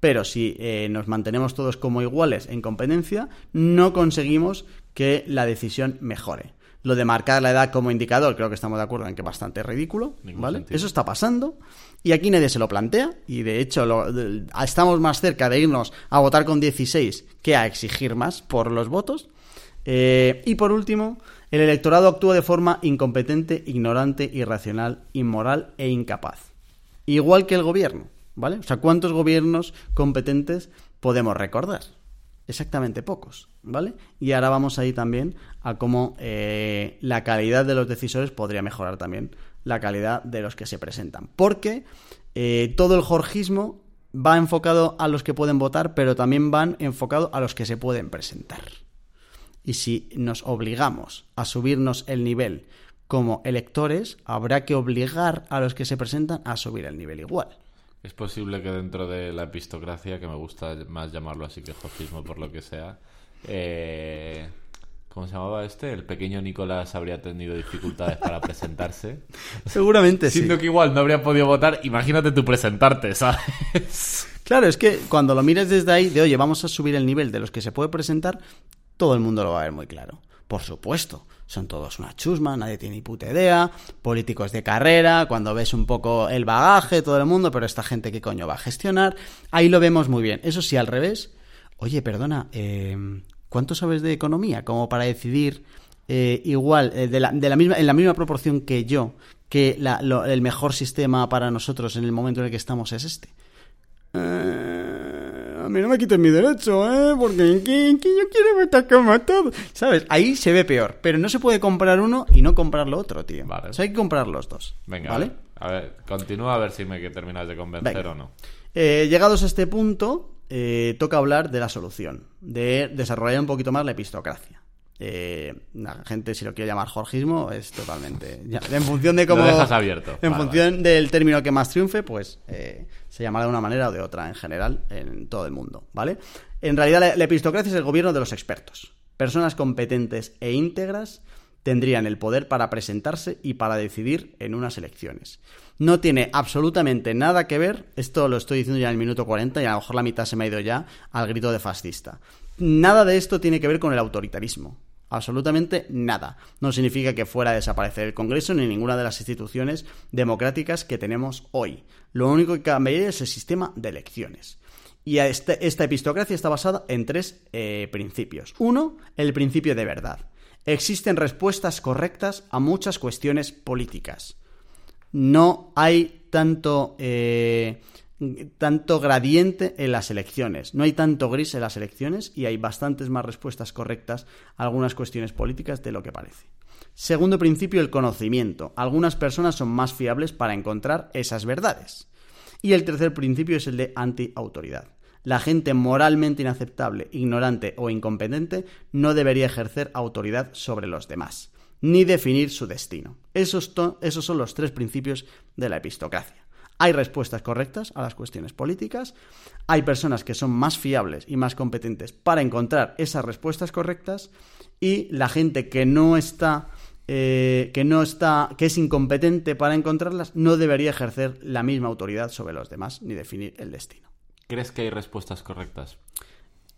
B: Pero si eh, nos mantenemos todos como iguales en competencia, no conseguimos que la decisión mejore. Lo de marcar la edad como indicador, creo que estamos de acuerdo en que es bastante ridículo, ¿vale? Eso está pasando y aquí nadie se lo plantea y de hecho estamos más cerca de irnos a votar con 16 que a exigir más por los votos. Eh, y por último, el electorado actúa de forma incompetente, ignorante, irracional, inmoral e incapaz. Igual que el gobierno, ¿vale? O sea, ¿cuántos gobiernos competentes podemos recordar? exactamente pocos, ¿vale? Y ahora vamos a ir también a cómo eh, la calidad de los decisores podría mejorar también la calidad de los que se presentan. Porque eh, todo el jorgismo va enfocado a los que pueden votar, pero también van enfocado a los que se pueden presentar. Y si nos obligamos a subirnos el nivel como electores, habrá que obligar a los que se presentan a subir el nivel igual.
A: Es posible que dentro de la epistocracia, que me gusta más llamarlo así que jorgismo por lo que sea, eh, ¿cómo se llamaba este? El pequeño Nicolás habría tenido dificultades para presentarse.
B: Seguramente
A: sí. Siendo que igual no habría podido votar, imagínate tú presentarte, ¿sabes?
B: Claro, es que cuando lo mires desde ahí, de oye, vamos a subir el nivel de los que se puede presentar, todo el mundo lo va a ver muy claro. Por supuesto, son todos una chusma, nadie tiene ni puta idea, políticos de carrera, cuando ves un poco el bagaje, todo el mundo, pero esta gente que coño va a gestionar, ahí lo vemos muy bien. Eso sí, al revés, oye, perdona, eh, ¿cuánto sabes de economía? Como para decidir eh, igual, eh, de, la, misma, en la misma proporción que yo, que el mejor sistema para nosotros en el momento en el que estamos es este. A mí no me quiten mi derecho, ¿eh? Porque yo quiero votar como todo. ¿Sabes? Ahí se ve peor. Pero no se puede comprar uno y no comprar lo otro, tío. Vale. O sea, hay que comprar los dos.
A: Venga.
B: ¿Vale?
A: A ver, continúa a ver si me terminas de convencer o no.
B: Eh, llegados a este punto, eh, toca hablar de la solución. De desarrollar un poquito más la epistocracia. Eh, la gente, si lo quiere llamar jorgismo, es totalmente. en función de cómo.
A: Lo dejas abierto.
B: En función del término que más triunfe, pues eh, se llamará de una manera o de otra en general en todo el mundo, ¿vale? En realidad, la, la epistocracia es el gobierno de los expertos. Personas competentes e íntegras tendrían el poder para presentarse y para decidir en unas elecciones. No tiene absolutamente nada que ver, esto lo estoy diciendo ya en el minuto 40 y a lo mejor la mitad se me ha ido ya al grito de fascista. Nada de esto tiene que ver con el autoritarismo. Absolutamente nada. No significa que fuera a desaparecer el Congreso ni ninguna de las instituciones democráticas que tenemos hoy. Lo único que cambiaría es el sistema de elecciones. Y este, esta epistocracia está basada en tres eh, principios. Uno, el principio de verdad. Existen respuestas correctas a muchas cuestiones políticas. no hay tanto, eh, tanto gradiente en las elecciones, no hay tanto gris en las elecciones y hay bastantes más respuestas correctas a algunas cuestiones políticas de lo que parece. Segundo principio, el conocimiento. Algunas personas son más fiables para encontrar esas verdades. Y el tercer principio es el de anti-autoridad. La gente moralmente inaceptable, ignorante o incompetente no debería ejercer autoridad sobre los demás, ni definir su destino. Esos, esos son los tres principios de la epistocracia. Hay respuestas correctas a las cuestiones políticas, hay personas que son más fiables y más competentes para encontrar esas respuestas correctas y la gente que no está eh, que no está, que es incompetente para encontrarlas, no debería ejercer la misma autoridad sobre los demás ni definir el destino.
A: ¿Crees que hay respuestas correctas?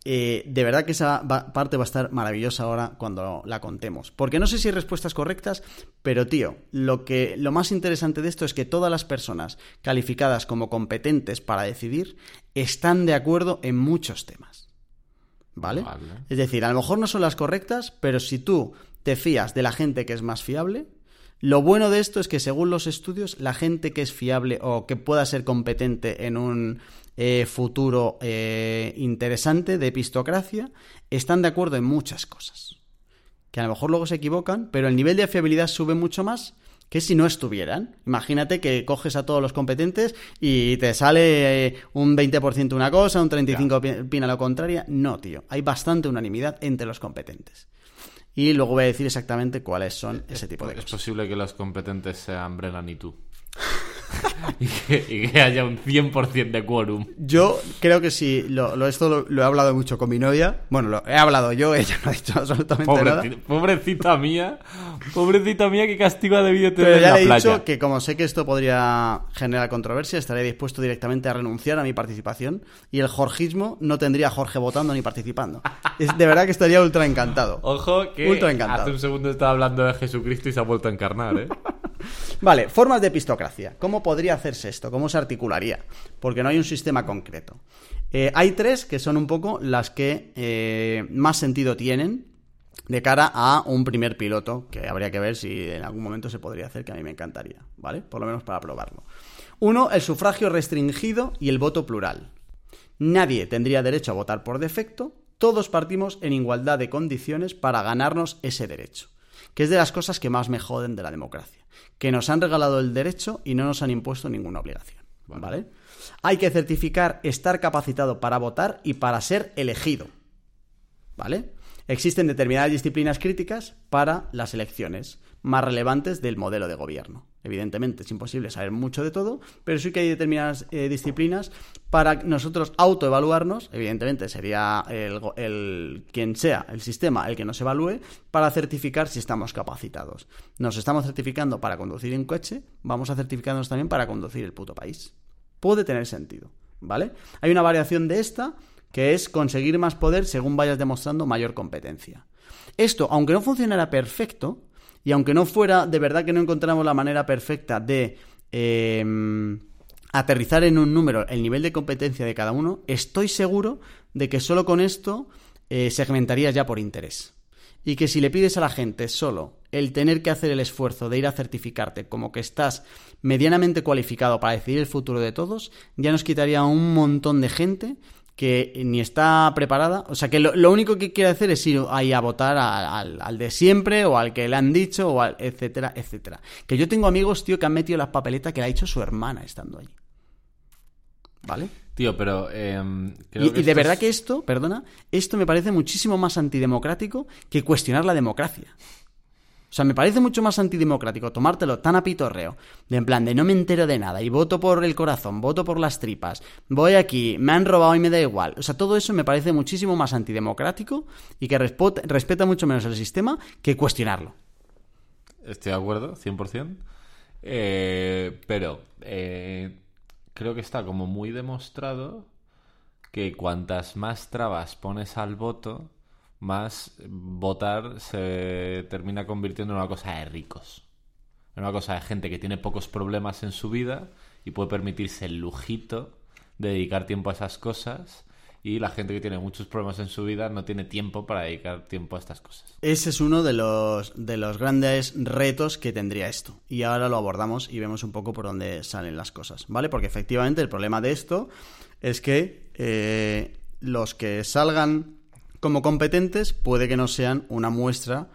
B: Eh, de verdad que esa parte va a estar maravillosa ahora cuando la contemos. Porque no sé si hay respuestas correctas, pero tío, lo, que, lo más interesante de esto es que todas las personas calificadas como competentes para decidir están de acuerdo en muchos temas. ¿Vale? Es decir, a lo mejor no son las correctas, pero si tú te fías de la gente que es más fiable, lo bueno de esto es que según los estudios, la gente que es fiable o que pueda ser competente en un eh, futuro eh, interesante de epistocracia, están de acuerdo en muchas cosas. Que a lo mejor luego se equivocan, pero el nivel de fiabilidad sube mucho más que si no estuvieran. Imagínate que coges a todos los competentes y te sale eh, un 20% una cosa, un 35% opina lo contraria. No, tío. Hay bastante unanimidad entre los competentes. Y luego voy a decir exactamente cuáles son ese tipo de cosas.
A: Es posible que los competentes sean Brennan y tú. y, que, haya un 100% de quórum.
B: Yo creo que sí, lo, esto lo, he hablado mucho con mi novia. Bueno, lo he hablado yo, ella no ha dicho absolutamente nada.
A: Pobrecita mía, pobrecita mía, qué castigo ha debido tener
B: Pero ya
A: le
B: he dicho que como sé que esto podría generar controversia, estaré dispuesto directamente a renunciar a mi participación y el jorgismo no tendría a Jorge votando ni participando. Es, de verdad que estaría ultra encantado.
A: Ojo que hace un segundo estaba hablando de Jesucristo y se ha vuelto a encarnar, ¿eh?
B: vale, formas de epistocracia. ¿Cómo podría hacerse esto? ¿Cómo se articularía? Porque no hay un sistema concreto. Eh, hay tres que son un poco las que eh, más sentido tienen de cara a un primer piloto, que habría que ver si en algún momento se podría hacer, que a mí me encantaría, ¿vale? Por lo menos para probarlo. Uno, el sufragio restringido y el voto plural. Nadie tendría derecho a votar por defecto, todos partimos en igualdad de condiciones para ganarnos ese derecho, que es de las cosas que más me joden de la democracia que nos han regalado el derecho y no nos han impuesto ninguna obligación. ¿Vale? Hay que certificar estar capacitado para votar y para ser elegido. ¿Vale? Existen determinadas disciplinas críticas para las elecciones más relevantes del modelo de gobierno. Evidentemente, es imposible saber mucho de todo, pero sí que hay determinadas eh, disciplinas para nosotros autoevaluarnos. Evidentemente, sería el, quien sea el sistema el que nos evalúe para certificar si estamos capacitados. Nos estamos certificando para conducir un coche, vamos a certificarnos también para conducir el puto país. Puede tener sentido, ¿vale? Hay una variación de esta que es conseguir más poder según vayas demostrando mayor competencia. Esto, aunque no funcionara perfecto, y aunque no fuera de verdad que no encontramos la manera perfecta de em, aterrizar en un número el nivel de competencia de cada uno, estoy seguro de que solo con esto eh, segmentarías ya por interés. Y que si le pides a la gente solo el tener que hacer el esfuerzo de ir a certificarte como que estás medianamente cualificado para decidir el futuro de todos, ya nos quitaría un montón de gente que ni está preparada. O sea, que lo, único que quiere hacer es ir ahí a votar al, de siempre o al que le han dicho o al etcétera, etcétera. Que yo tengo amigos, tío, que han metido las papeletas que le ha hecho su hermana estando allí. ¿Vale?
A: Tío, pero... Em,
B: y, de verdad que esto, perdona, esto me parece muchísimo más antidemocrático que cuestionar la democracia. O sea, me parece mucho más antidemocrático tomártelo tan a pitorreo, de en plan de no me entero de nada y voto por el corazón, voto por las tripas, voy aquí, me han robado y me da igual. O sea, todo eso me parece muchísimo más antidemocrático y que respeta mucho menos el sistema que cuestionarlo.
A: Estoy de acuerdo, 100%. Eh, pero eh, creo que está como muy demostrado que cuantas más trabas pones al voto, más votar se termina convirtiendo en una cosa de ricos. En una cosa de gente que tiene pocos problemas en su vida y puede permitirse el lujito de dedicar tiempo a esas cosas y la gente que tiene muchos problemas en su vida no tiene tiempo para dedicar tiempo a estas cosas.
B: Ese es uno de los, de los grandes retos que tendría esto. Y ahora lo abordamos y vemos un poco por dónde salen las cosas, ¿vale? Porque efectivamente el problema de esto es que eh, los que salgan como competentes puede que no sean una muestra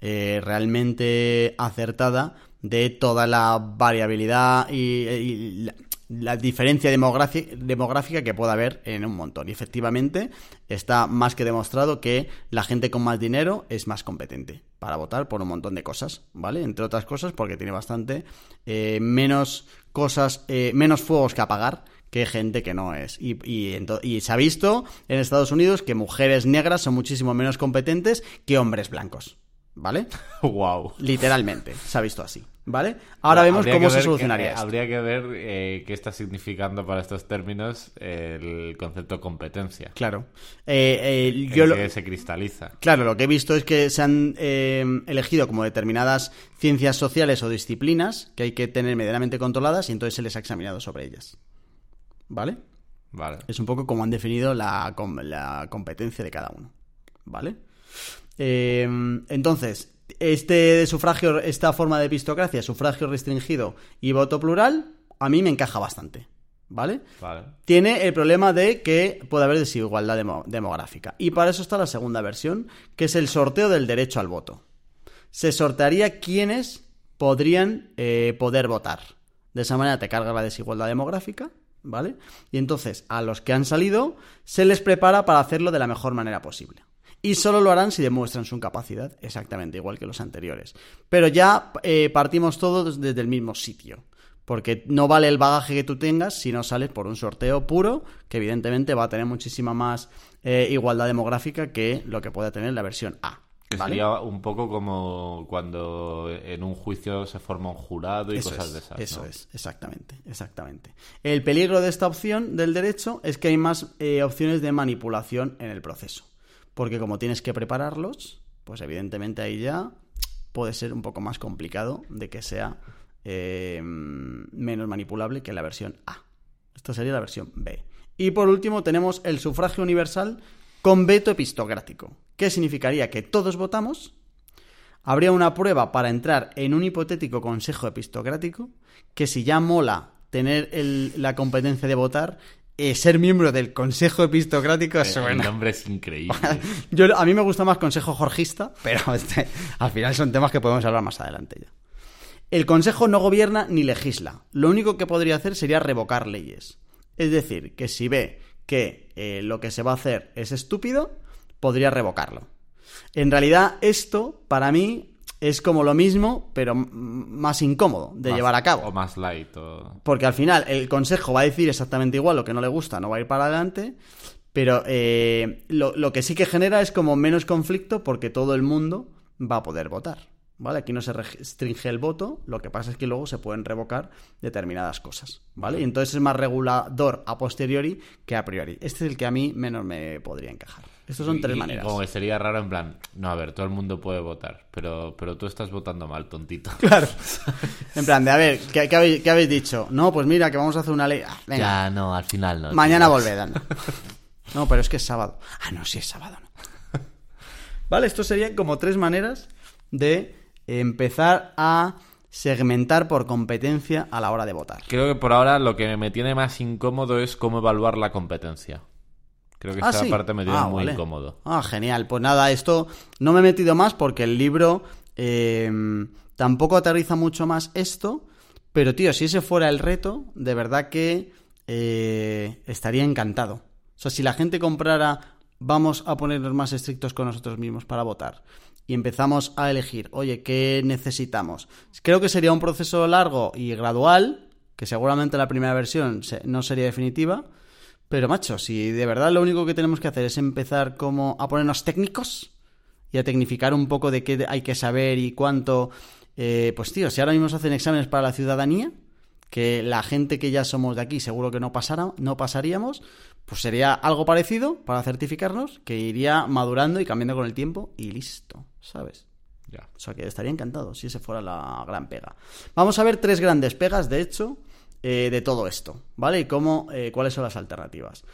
B: eh, realmente acertada de toda la variabilidad y, la, diferencia demográfica que pueda haber en un montón. Y efectivamente está más que demostrado que la gente con más dinero es más competente para votar por un montón de cosas, ¿vale? Entre otras cosas porque tiene bastante eh, menos cosas, eh, menos fuegos que apagar que gente que no es. Y, y, se ha visto en Estados Unidos que mujeres negras son muchísimo menos competentes que hombres blancos. ¿vale?
A: Wow.
B: Literalmente, se ha visto así, ¿vale? Ahora vemos cómo se solucionaría esto.
A: Habría que ver eh, qué está significando para estos términos el concepto competencia.
B: Claro. Eh,
A: eh, yo que se cristaliza.
B: Claro, lo que he visto es que se han elegido como determinadas ciencias sociales o disciplinas que hay que tener medianamente controladas y entonces se les ha examinado sobre ellas. ¿Vale?
A: Vale.
B: Es un poco como han definido la, la competencia de cada uno. ¿Vale? Em, entonces, este sufragio, esta forma de epistocracia, sufragio restringido y voto plural, a mí me encaja bastante. ¿Vale?
A: Vale.
B: Tiene el problema de que puede haber desigualdad demográfica. Y para eso está la segunda versión, que es el sorteo del derecho al voto. Se sortearía quiénes podrían eh, poder votar. De esa manera te carga la desigualdad demográfica, ¿vale? Y entonces a los que han salido se les prepara para hacerlo de la mejor manera posible y solo lo harán si demuestran su capacidad, exactamente igual que los anteriores. Pero ya eh, partimos todos desde el mismo sitio. Porque no vale el bagaje que tú tengas si no sales por un sorteo puro, que evidentemente va a tener muchísima más eh, igualdad demográfica que lo que puede tener la versión A.
A: Que sería un poco como cuando en un juicio se forma un jurado y cosas de esas.
B: Eso es, exactamente, exactamente. El peligro de esta opción del derecho es que hay más eh, opciones de manipulación en el proceso porque como tienes que prepararlos, pues evidentemente ahí ya puede ser un poco más complicado de que sea eh, menos manipulable que la versión A. Esta sería la versión B. Y por último tenemos el sufragio universal con veto epistocrático. ¿Qué significaría? Que todos votamos, habría una prueba para entrar en un hipotético consejo epistocrático, que si ya mola tener la competencia de votar, eh, ser miembro del Consejo Epistocrático
A: El nombre es increíble.
B: Yo, a mí me gusta más Consejo Jorgista, pero este, al final son temas que podemos hablar más adelante ya. El Consejo no gobierna ni legisla. Lo único que podría hacer sería revocar leyes. Es decir, que si ve que eh, lo que se va a hacer es estúpido, podría revocarlo. En realidad, esto, para mí, es como lo mismo, pero más incómodo de llevar a cabo.
A: O más light.
B: Porque al final el consejo va a decir exactamente igual lo que no le gusta, no va a ir para adelante. Pero eh, lo, lo que sí que genera es como menos conflicto porque todo el mundo va a poder votar. ¿Vale? Aquí no se restringe el voto, lo que pasa es que luego se pueden revocar determinadas cosas, ¿vale? Y entonces es más regulador a posteriori que a priori. Este es el que a mí menos me podría encajar. Estos son tres maneras.
A: como que sería raro en plan, no, a ver, todo el mundo puede votar, pero, pero tú estás votando mal, tontito.
B: Claro. en plan de, a ver, ¿qué, habéis, dicho? No, pues mira, que vamos a hacer una ley. Ah,
A: ya, no, al final no.
B: Mañana volved, No, pero es que es sábado. Ah, no, sí es sábado, no. vale, esto serían como tres maneras de empezar a segmentar por competencia a la hora de votar.
A: Creo que por ahora lo que me tiene más incómodo es cómo evaluar la competencia. Creo que ah, esta parte me tiene ah, muy incómodo.
B: Ah, genial. Pues nada, esto no me he metido más porque el libro eh, tampoco aterriza mucho más esto. Pero, tío, si ese fuera el reto, de verdad que eh, estaría encantado. O sea, si la gente comprara, vamos a ponernos más estrictos con nosotros mismos para votar. Y empezamos a elegir, oye, ¿qué necesitamos? Creo que sería un proceso largo y gradual, que seguramente la primera versión no sería definitiva, pero macho, si de verdad lo único que tenemos que hacer es empezar como a ponernos técnicos y a tecnificar un poco de qué hay que saber y cuánto, eh, pues tío, si ahora mismo se hacen exámenes para la ciudadanía, que la gente que ya somos de aquí seguro que no pasara, no pasaríamos, pues sería algo parecido para certificarnos, que iría madurando y cambiando con el tiempo y listo, ¿sabes?
A: Ya.
B: O sea que estaría encantado si ese fuera la gran pega. Vamos a ver tres grandes pegas, de hecho, eh, de todo esto, ¿vale? Y cómo, eh, cuáles son las alternativas.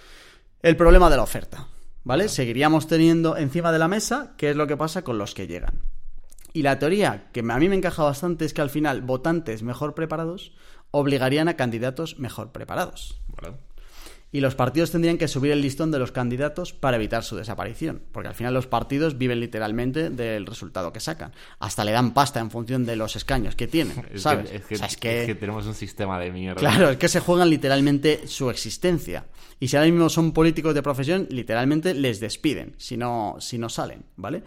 B: El problema de la oferta, ¿vale? Seguiríamos teniendo encima de la mesa qué es lo que pasa con los que llegan. Y la teoría que a mí me encaja bastante es que al final votantes mejor preparados obligarían a candidatos mejor preparados.
A: Vale.
B: Y los partidos tendrían que subir el listón de los candidatos para evitar su desaparición. Porque al final los partidos viven literalmente del resultado que sacan. Hasta le dan pasta en función de los escaños que tienen.
A: Es
B: ¿Sabes?
A: que, es, que,
B: O sea, es que-
A: es que tenemos un sistema de mierda.
B: Claro, es que se juegan literalmente su existencia. Y si ahora mismo son políticos de profesión, literalmente les despiden si no, si no salen, ¿vale?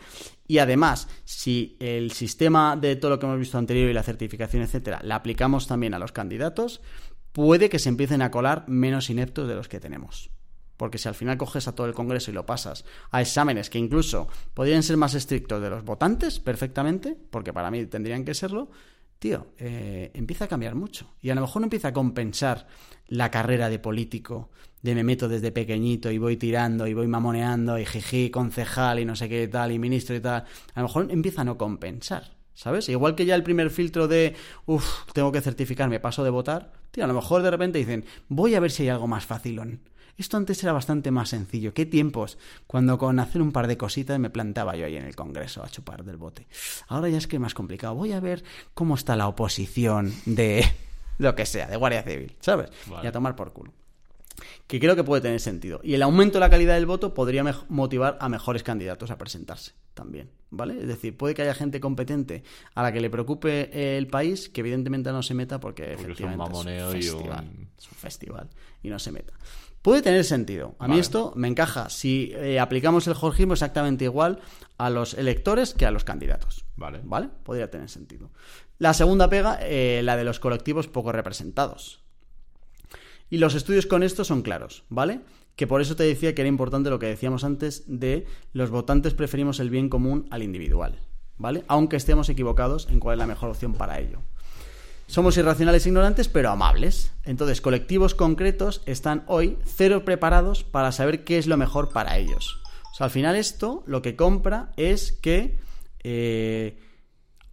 B: Y además, si el sistema de todo lo que hemos visto anterior y la certificación, etcétera, la aplicamos también a los candidatos, puede que se empiecen a colar menos ineptos de los que tenemos. Porque si al final coges a todo el Congreso y lo pasas a exámenes que incluso podrían ser más estrictos de los votantes, perfectamente, porque para mí tendrían que serlo, tío, eh, empieza a cambiar mucho. Y a lo mejor no empieza a compensar la carrera de político, de me meto desde pequeñito y voy tirando y voy mamoneando y jiji, concejal y no sé qué tal y ministro y tal. A lo mejor empieza a no compensar. ¿Sabes? Igual que ya el primer filtro de, uff, tengo que certificarme, paso de votar. Tío, a lo mejor de repente dicen, voy a ver si hay algo más facilón. Esto antes era bastante más sencillo. ¿Qué tiempos? Cuando con hacer un par de cositas me plantaba yo ahí en el Congreso a chupar del bote. Ahora ya es que es más complicado. Voy a ver cómo está la oposición de lo que sea, de Guardia Civil, ¿sabes?
A: Vale.
B: Y a tomar por culo. Que creo que puede tener sentido. Y el aumento de la calidad del voto podría motivar a mejores candidatos a presentarse también, ¿vale? Es decir, puede que haya gente competente a la que le preocupe el país, que evidentemente no se meta porque,
A: Porque es un
B: efectivamente
A: mamoneo y
B: festival,
A: un-
B: es un festival y no se meta. Puede tener sentido. A mí
A: Vale.
B: esto me encaja si eh, aplicamos el jorgismo exactamente igual a los electores que a los candidatos.
A: Vale.
B: ¿Vale? Podría tener sentido. La segunda pega, eh, la de los colectivos poco representados. Y los estudios con esto son claros, ¿vale? Que por eso te decía que era importante lo que decíamos antes de los votantes preferimos el bien común al individual, ¿vale? Aunque estemos equivocados en cuál es la mejor opción para ello. Somos irracionales e ignorantes, pero amables. Entonces, colectivos concretos están hoy cero preparados para saber qué es lo mejor para ellos. O sea, al final esto lo que compra es que, eh,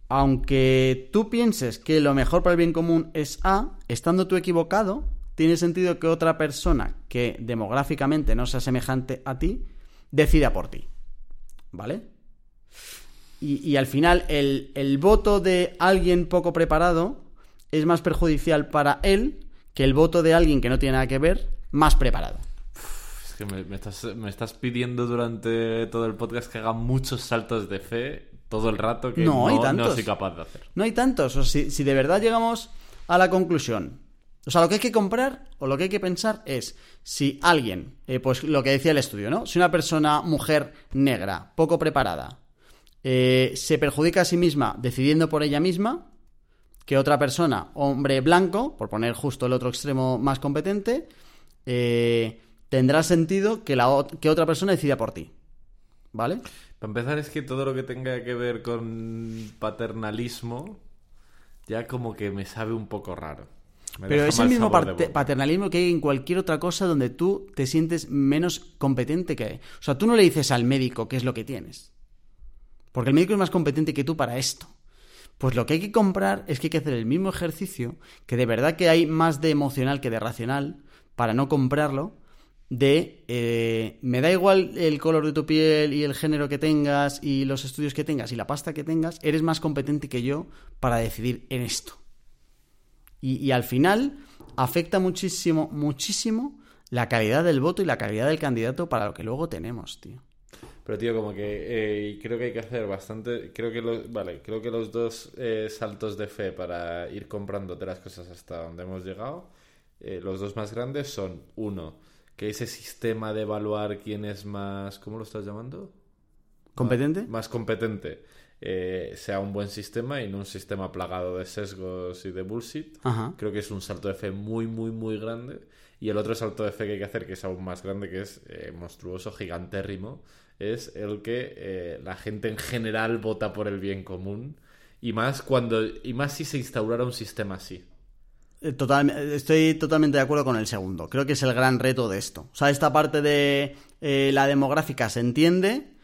B: aunque tú pienses que lo mejor para el bien común es A, estando tú equivocado, tiene sentido que otra persona que demográficamente no sea semejante a ti, decida por ti. ¿Vale? Y, y al final el, el voto de alguien poco preparado es más perjudicial para él que el voto de alguien que no tiene nada que ver más preparado.
A: Es que me, me estás, me estás pidiendo durante todo el podcast que haga muchos saltos de fe todo el rato que
B: No hay
A: no soy capaz de hacer.
B: No hay tantos. O sea, si, si de verdad llegamos a la conclusión. O sea, lo que hay que comprar o lo que hay que pensar es si alguien, eh, pues lo que decía el estudio, ¿no? Si una persona, mujer negra, poco preparada, eh, se perjudica a sí misma decidiendo por ella misma, que otra persona, hombre blanco, por poner justo el otro extremo más competente, eh, tendrá sentido que, la, que otra persona decida por ti. ¿Vale?
A: Para empezar es que todo lo que tenga que ver con paternalismo ya como que me sabe un poco raro. Me
B: Pero es el mismo paternalismo que hay en cualquier otra cosa donde tú te sientes menos competente que... O sea, tú no le dices al médico qué es lo que tienes. Porque el médico es más competente que tú para esto. Pues lo que hay que comprar es que hay que hacer el mismo ejercicio, que de verdad que hay más de emocional que de racional, para no comprarlo, de eh, me da igual el color de tu piel y el género que tengas y los estudios que tengas y la pasta que tengas, eres más competente que yo para decidir en esto. Y, y al final afecta muchísimo, muchísimo la calidad del voto y la calidad del candidato para lo que luego tenemos, tío.
A: Pero tío, como que eh, creo que hay que hacer bastante. Creo que los, vale, creo que los dos eh, saltos de fe para ir comprándote las cosas hasta donde hemos llegado, eh, los dos más grandes son uno, que ese sistema de evaluar quién es más, ¿cómo lo estás llamando?
B: ¿Competente?
A: Más, más competente. Eh, sea un buen sistema y no un sistema plagado de sesgos y de bullshit.
B: Ajá.
A: Creo que es un salto de fe muy, muy, muy grande. Y el otro salto de fe que hay que hacer, que es aún más grande, que es eh, monstruoso, gigantérrimo, es el que eh, la gente en general vota por el bien común. Y más cuando y más si se instaurara un sistema así.
B: Total, estoy totalmente de acuerdo con el segundo. Creo que es el gran reto de esto. O sea, esta parte de la demográfica se entiende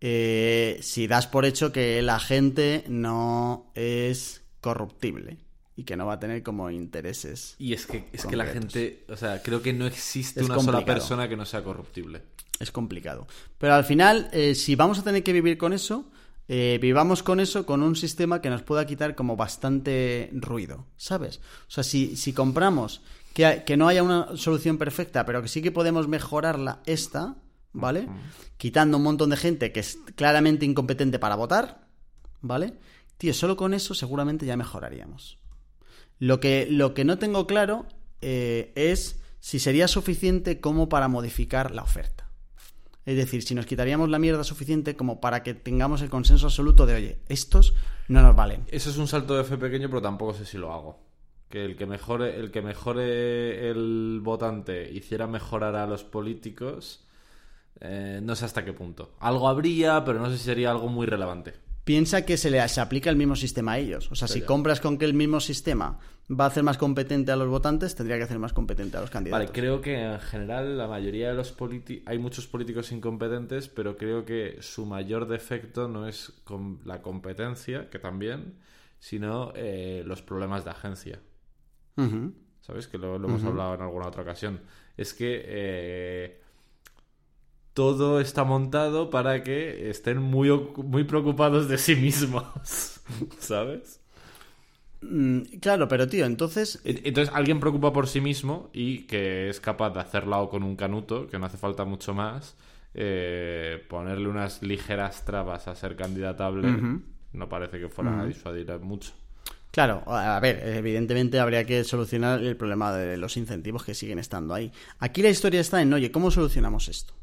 B: eh, si das por hecho que la gente no es corruptible. y que no va a tener como intereses.
A: Y es que, es que la gente, o sea, creo que no existe
B: Es
A: una sola persona que no sea corruptible.
B: Es complicado. Pero al final, eh, si vamos a tener que vivir con eso, eh, vivamos con eso con un sistema que nos pueda quitar como bastante ruido, ¿sabes? O sea, si, si compramos que, que no haya una solución perfecta, pero que sí que podemos mejorarla esta, ¿vale? Quitando un montón de gente que es claramente incompetente para votar, ¿vale? Tío, solo con eso seguramente ya mejoraríamos. Lo que, lo que no tengo claro eh, es si sería suficiente como para modificar la oferta. Es decir, si nos quitaríamos la mierda suficiente como para que tengamos el consenso absoluto de, oye, estos no nos valen.
A: Eso es un salto de fe pequeño, pero tampoco sé si lo hago. Que el que mejore, el que mejore el votante hiciera mejorar a los políticos, eh, no sé hasta qué punto. Algo habría, pero no sé si sería algo muy relevante.
B: Piensa que se le se aplica el mismo sistema a ellos. O sea, si
A: ya.
B: compras con que el mismo sistema va a hacer más competente a los votantes, tendría que hacer más competente a los candidatos.
A: Vale, creo que en general la mayoría de los políticos... Hay muchos políticos incompetentes, pero creo que su mayor defecto no es la competencia, que también, sino eh, los problemas de agencia. ¿Sabes? Que lo, lo hemos hablado en alguna otra ocasión. Es que eh, todo está montado para que estén muy, muy preocupados de sí mismos. ¿Sabes?
B: Mm, claro, pero tío, entonces
A: Entonces, alguien preocupa por sí mismo y que es capaz de hacerlo con un canuto, que no hace falta mucho más, eh, ponerle unas ligeras trabas a ser candidatable, no parece que fuera a disuadir mucho.
B: Claro, a ver, evidentemente habría que solucionar el problema de los incentivos que siguen estando ahí. Aquí la historia está en, oye, ¿cómo solucionamos esto?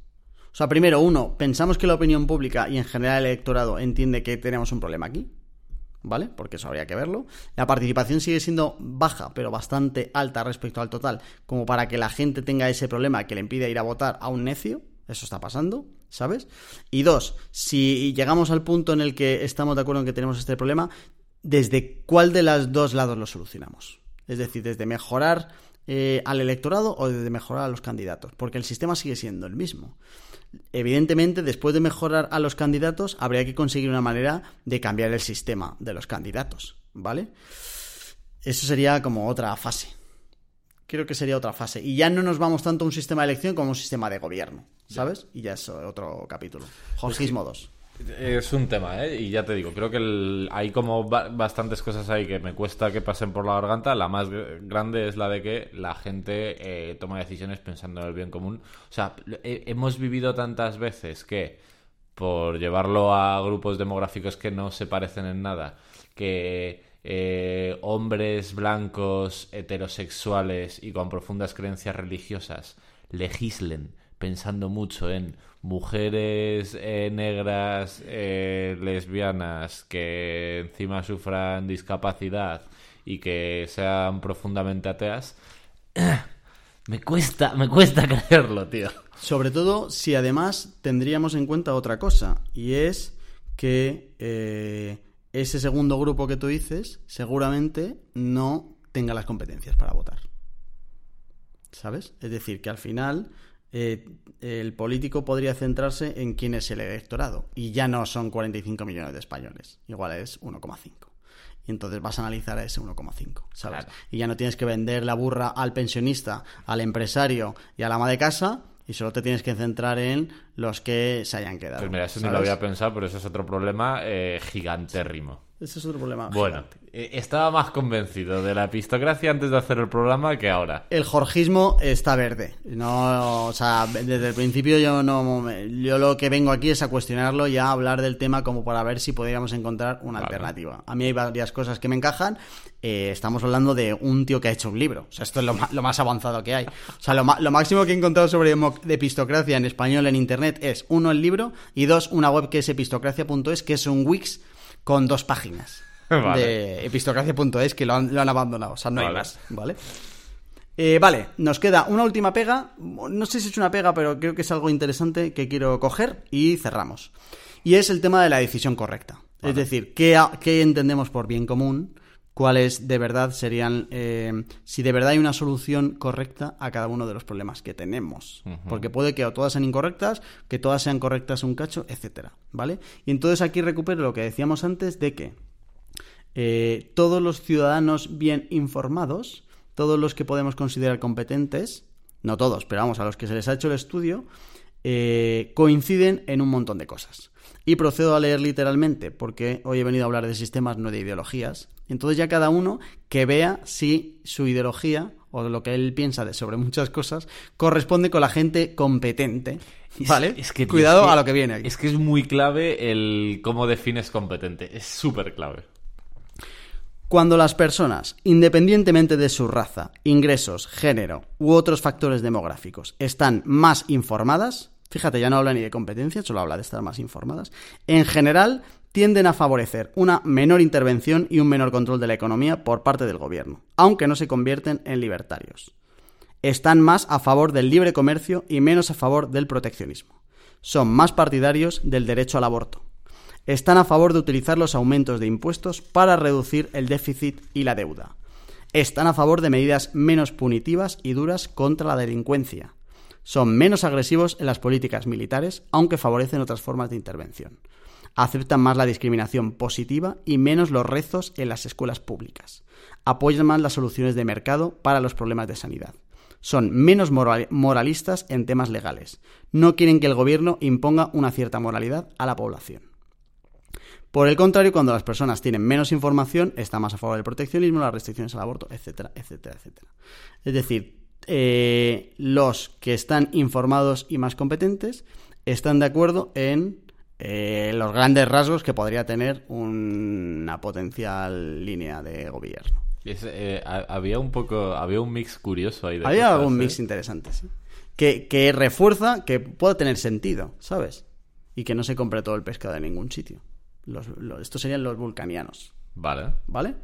B: O sea, primero, uno, pensamos que la opinión pública y en general el electorado entiende que tenemos un problema aquí, ¿vale? Porque eso habría que verlo. La participación sigue siendo baja, pero bastante alta respecto al total, como para que la gente tenga ese problema que le impide ir a votar a un necio. Eso está pasando, ¿sabes? Y dos, si llegamos al punto en el que estamos de acuerdo en que tenemos este problema, ¿desde cuál de los dos lados lo solucionamos? Es decir, desde mejorar eh, al electorado o desde mejorar a los candidatos, porque el sistema sigue siendo el mismo. Evidentemente, después de mejorar a los candidatos, habría que conseguir una manera de cambiar el sistema de los candidatos, ¿vale? Eso sería como otra fase. Creo que sería otra fase. Y ya no nos vamos tanto a un sistema de elección como a un sistema de gobierno, ¿sabes? Y ya es otro capítulo. Jorgismo 2.
A: Es un tema, ¿eh? Y ya te digo, creo que hay como ba- bastantes cosas ahí que me cuesta que pasen por la garganta. La más gr- grande es la de que la gente eh, toma decisiones pensando en el bien común. O sea, he- hemos vivido tantas veces que, por llevarlo a grupos demográficos que no se parecen en nada, que eh, hombres blancos, heterosexuales y con profundas creencias religiosas legislen pensando mucho en mujeres eh, negras, eh, lesbianas, que encima sufran discapacidad y que sean profundamente ateas, me cuesta, me cuesta creerlo, tío.
B: Sobre todo si además tendríamos en cuenta otra cosa, y es que eh, ese segundo grupo que tú dices seguramente no tenga las competencias para votar. ¿Sabes? Es decir, que al final eh, el político podría centrarse en quién es el electorado, y ya no son 45 millones de españoles, igual es 1,5. Y entonces vas a analizar a ese 1,5, ¿sabes?
A: Claro.
B: Y ya no tienes que vender la burra al pensionista, al empresario y a la ama de casa, y solo te tienes que centrar en los que se hayan quedado.
A: Pues mira, eso ni
B: ¿sabes?
A: lo había pensado, pero eso es otro problema eh, gigantérrimo.
B: Ese es otro problema.
A: Bueno, estaba más convencido de la epistocracia antes de hacer el programa que ahora.
B: El jorgismo está verde. No, o sea, desde el principio yo no, yo lo que vengo aquí es a cuestionarlo y a hablar del tema como para ver si podríamos encontrar una
A: Vale.
B: alternativa. A mí hay varias cosas que me encajan. Eh, estamos hablando de un tío que ha hecho un libro. O sea, esto es lo, más avanzado que hay. O sea, lo, máximo que he encontrado sobre de epistocracia en español en internet es uno el libro y dos una web que es epistocracia.es que es un Wix con dos páginas.
A: Vale.
B: De epistocracia.es que lo han, lo han abandonado. O sea, no hay
A: Vale.
B: más. ¿Vale? Eh, vale, nos queda una última pega. No sé si es una pega, pero creo que es algo interesante que quiero coger y cerramos. Y es el tema de la decisión correcta. Es decir, ¿qué, entendemos por bien común? ¿Cuáles de verdad serían, eh, si de verdad hay una solución correcta a cada uno de los problemas que tenemos? Porque puede que todas sean incorrectas, que todas sean correctas un cacho, etcétera, ¿vale? Y entonces aquí recupero lo que decíamos antes de que eh, todos los ciudadanos bien informados, todos los que podemos considerar competentes, no todos, pero vamos, a los que se les ha hecho el estudio, eh, coinciden en un montón de cosas. Y procedo a leer literalmente, porque hoy he venido a hablar de sistemas, no de ideologías. Entonces ya cada uno que vea si su ideología o lo que él piensa de sobre muchas cosas corresponde con la gente competente. ¿Vale?
A: Es que,
B: Cuidado a lo que viene aquí.
A: Es que es muy clave el cómo defines competente. Es súper clave.
B: Cuando las personas, independientemente de su raza, ingresos, género u otros factores demográficos, están más informadas, fíjate, ya no habla ni de competencia, solo habla de estar más informadas, en general tienden a favorecer una menor intervención y un menor control de la economía por parte del gobierno, aunque no se convierten en libertarios. Están más a favor del libre comercio y menos a favor del proteccionismo. Son más partidarios del derecho al aborto están a favor de utilizar los aumentos de impuestos para reducir el déficit y la deuda. Están a favor de medidas menos punitivas y duras contra la delincuencia. Son menos agresivos en las políticas militares, aunque favorecen otras formas de intervención. Aceptan más la discriminación positiva y menos los rezos en las escuelas públicas. Apoyan más las soluciones de mercado para los problemas de sanidad. Son menos moralistas en temas legales. No quieren que el gobierno imponga una cierta moralidad a la población. Por el contrario, cuando las personas tienen menos información, está más a favor del proteccionismo, las restricciones al aborto, etcétera, etcétera, etcétera. Es decir, eh, los que están informados y más competentes están de acuerdo en eh, los grandes rasgos que podría tener una potencial línea de gobierno.
A: Eh, había un poco, había un mix curioso ahí. De
B: había algún mix interesante, sí. Que, que refuerza que pueda tener sentido, ¿sabes? Y que no se compre todo el pescado de ningún sitio estos serían los vulcanianos.
A: Vale.
B: ¿Vale?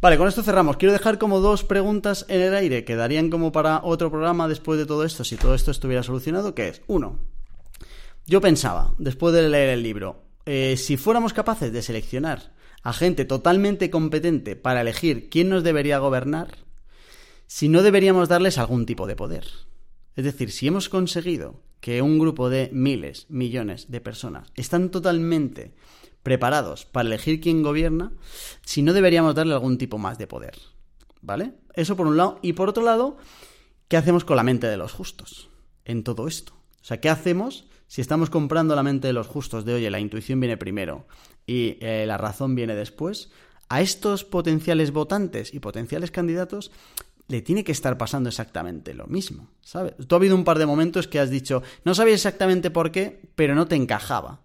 B: Vale, con esto cerramos. Quiero dejar como dos preguntas en el aire que darían como para otro programa después de todo esto, si todo esto estuviera solucionado, que es, uno, yo pensaba, después de leer el libro, eh, si fuéramos capaces de seleccionar a gente totalmente competente para elegir quién nos debería gobernar, si no deberíamos darles algún tipo de poder. Es decir, si hemos conseguido que un grupo de miles, millones de personas están totalmente preparados para elegir quién gobierna, si no deberíamos darle algún tipo más de poder. ¿Vale? Eso por un lado. Y por otro lado, ¿qué hacemos con la mente de los justos en todo esto? O sea, ¿qué hacemos si estamos comprando la mente de los justos de, oye, la intuición viene primero y eh, la razón viene después? A estos potenciales votantes y potenciales candidatos le tiene que estar pasando exactamente lo mismo, ¿sabes? Tú ha habido un par de momentos que has dicho, no sabía exactamente por qué, pero no te encajaba.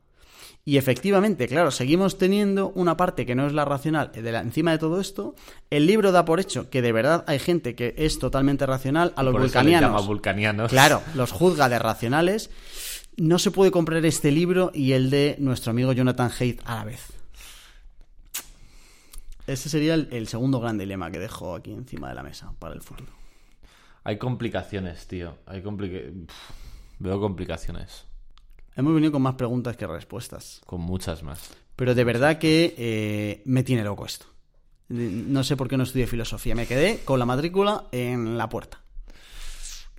B: Y efectivamente, claro, seguimos teniendo una parte que no es la racional de la, encima de todo esto. El libro da por hecho que de verdad hay gente que es totalmente racional. A los vulcanianos.
A: vulcanianos.
B: Claro, los juzga de racionales. No se puede comprar este libro y el de nuestro amigo Jonathan Haidt a la vez. Ese sería el, segundo gran dilema que dejo aquí encima de la mesa para el futuro.
A: Hay complicaciones, tío. Hay Veo complicaciones.
B: Hemos venido con más preguntas que respuestas.
A: Con muchas más.
B: Pero de verdad que eh, me tiene loco esto. No sé por qué no estudié filosofía. Me quedé con la matrícula en la puerta.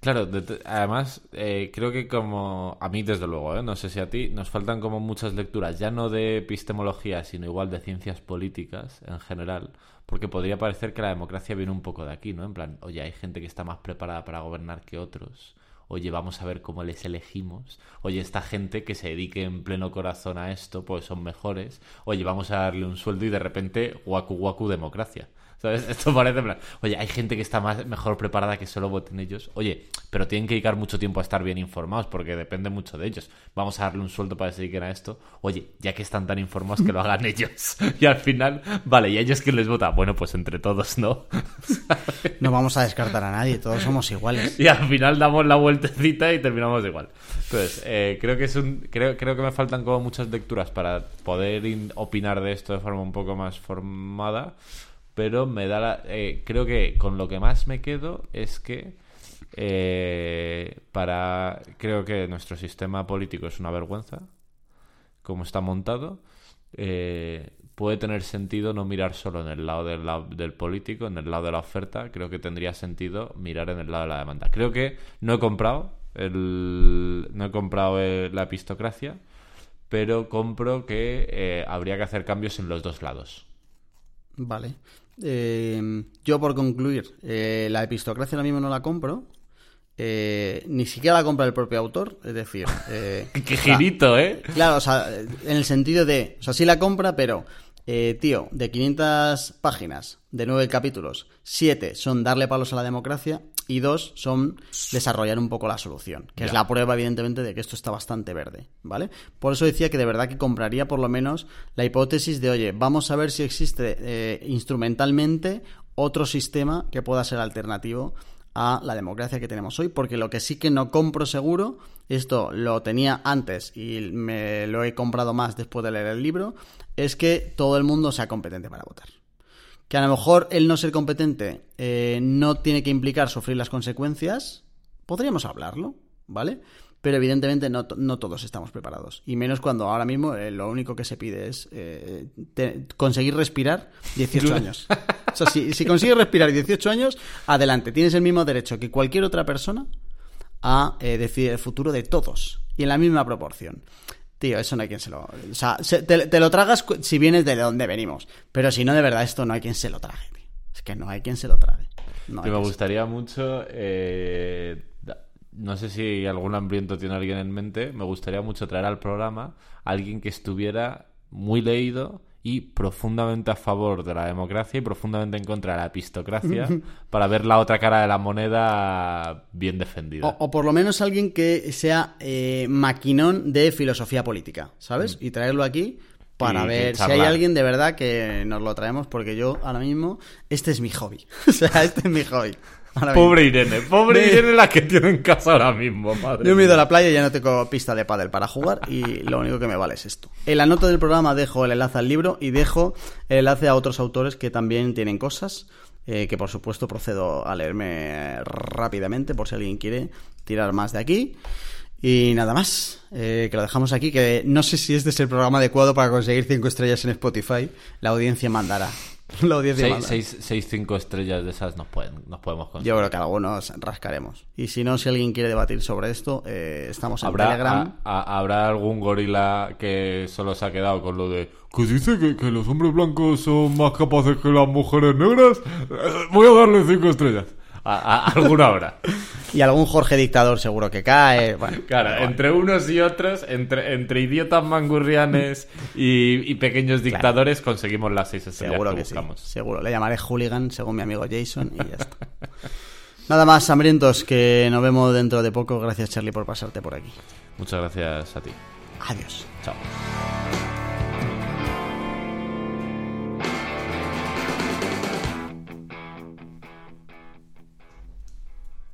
A: Claro, además, eh, creo que como a mí desde luego, ¿eh? no sé si a ti, nos faltan como muchas lecturas, ya no de epistemología, sino igual de ciencias políticas en general, porque podría parecer que la democracia viene un poco de aquí, ¿no? En plan, oye, hay gente que está más preparada para gobernar que otros, oye, vamos a ver cómo les elegimos, oye, esta gente que se dedique en pleno corazón a esto, pues son mejores, oye, vamos a darle un sueldo y de repente, guacu guacu democracia. ¿Sabes? Esto parece plan, oye, hay gente que está más, mejor preparada que solo voten ellos. Oye, pero tienen que dedicar mucho tiempo a estar bien informados porque depende mucho de ellos. Vamos a darle un sueldo para que se dediquen a esto. Oye, ya que están tan informados que lo hagan ellos. y al final, vale, ¿y ellos quién les vota? Bueno, pues entre todos, ¿no?
B: no vamos a descartar a nadie, todos somos iguales.
A: Y al final damos la vueltecita y terminamos igual. Entonces, eh, creo que es un. Creo, creo que me faltan como muchas lecturas para poder opinar de esto de forma un poco más formada pero me da la, eh, creo que con lo que más me quedo es que eh, para creo que nuestro sistema político es una vergüenza como está montado eh, puede tener sentido no mirar solo en el lado del, del, político en el lado de la oferta creo que tendría sentido mirar en el lado de la demanda creo que no he comprado no he comprado la epistocracia pero compro que habría que hacer cambios en los dos lados
B: Vale. Eh, yo, por concluir, eh, la epistocracia ahora mismo no la compro. Eh, ni siquiera la compra el propio autor, es decir... eh,
A: Qué
B: o sea,
A: girito, ¿eh?
B: Claro, o sea, en el sentido de, o sea, sí la compra, pero, eh, tío, de 500 páginas, de 9 capítulos, 7 son darle palos a la democracia y 2 son desarrollar un poco la solución, que es la prueba, evidentemente, de que esto está bastante verde, ¿vale? Por eso decía que de verdad que compraría por lo menos la hipótesis de, oye, vamos a ver si existe eh, instrumentalmente otro sistema que pueda ser alternativo a la democracia que tenemos hoy, porque lo que sí que no compro seguro, esto lo tenía antes y me lo he comprado más después de leer el libro, es que todo el mundo sea competente para votar. Que a lo mejor el no ser competente eh, no tiene que implicar sufrir las consecuencias, podríamos hablarlo, ¿vale? Pero evidentemente no, no todos estamos preparados. Y menos cuando ahora mismo eh, lo único que se pide es eh, te- conseguir respirar 18 años. O sea, si, si consigues respirar 18 años, adelante. Tienes el mismo derecho que cualquier otra persona a decidir el futuro de todos. Y en la misma proporción. Tío, eso no hay quien se lo... O sea, se- te, te lo tragas si vienes de donde venimos. Pero si no, de verdad, esto no hay quien se lo trague, tío. Es que no hay quien se lo trague. No
A: me gustaría mucho. eh, no sé si algún hambriento tiene alguien en mente. Me gustaría mucho traer al programa a alguien que estuviera muy leído y profundamente a favor de la democracia y profundamente en contra de la epistocracia para ver la otra cara de la moneda bien defendida.
B: O, o por lo menos alguien que sea eh, maquinón de filosofía política, ¿sabes? Y traerlo aquí para
A: Mm.
B: Ver si hay alguien de verdad que nos lo traemos, porque yo ahora mismo, este es mi hobby. o sea, este es mi hobby. Ahora mismo.
A: Pobre Irene, pobre
B: Me-
A: Irene la que tiene en casa ahora mismo, madre.
B: Yo me he ido a la playa y ya no tengo pista de pádel para jugar y lo único que me vale es esto. En la nota del programa dejo el enlace al libro y dejo el enlace a otros autores que también tienen cosas eh, que por supuesto procedo a leerme rápidamente por si alguien quiere tirar más de aquí. Y nada más, eh, que lo dejamos aquí, que no sé si este es el programa adecuado para conseguir cinco estrellas en Spotify. La audiencia mandará. La audiencia
A: Seis, seis, seis, cinco estrellas de esas nos, pueden, nos podemos conseguir.
B: Yo creo que algunos rascaremos. Y si no, si alguien quiere debatir sobre esto, eh, estamos en
A: ¿Habrá,
B: Telegram.
A: a- a- ¿Habrá algún gorila que solo se ha quedado con lo de que dice que, que los hombres blancos son más capaces que las mujeres negras? Eh, Voy a darle cinco estrellas. A, a- alguna hora.
B: Y algún Jorge dictador seguro que cae. Bueno,
A: Claro, entre unos y otros, entre, entre idiotas mangurrianes y, y pequeños dictadores, conseguimos las seis estrellas
B: seguro
A: que,
B: que sí.
A: buscamos.
B: Seguro. Le llamaré hooligan según mi amigo Jason y ya está. Nada más, hambrientos, que nos vemos dentro de poco. Gracias, Charlie, por pasarte por aquí.
A: Muchas gracias a ti.
B: Adiós.
A: Chao.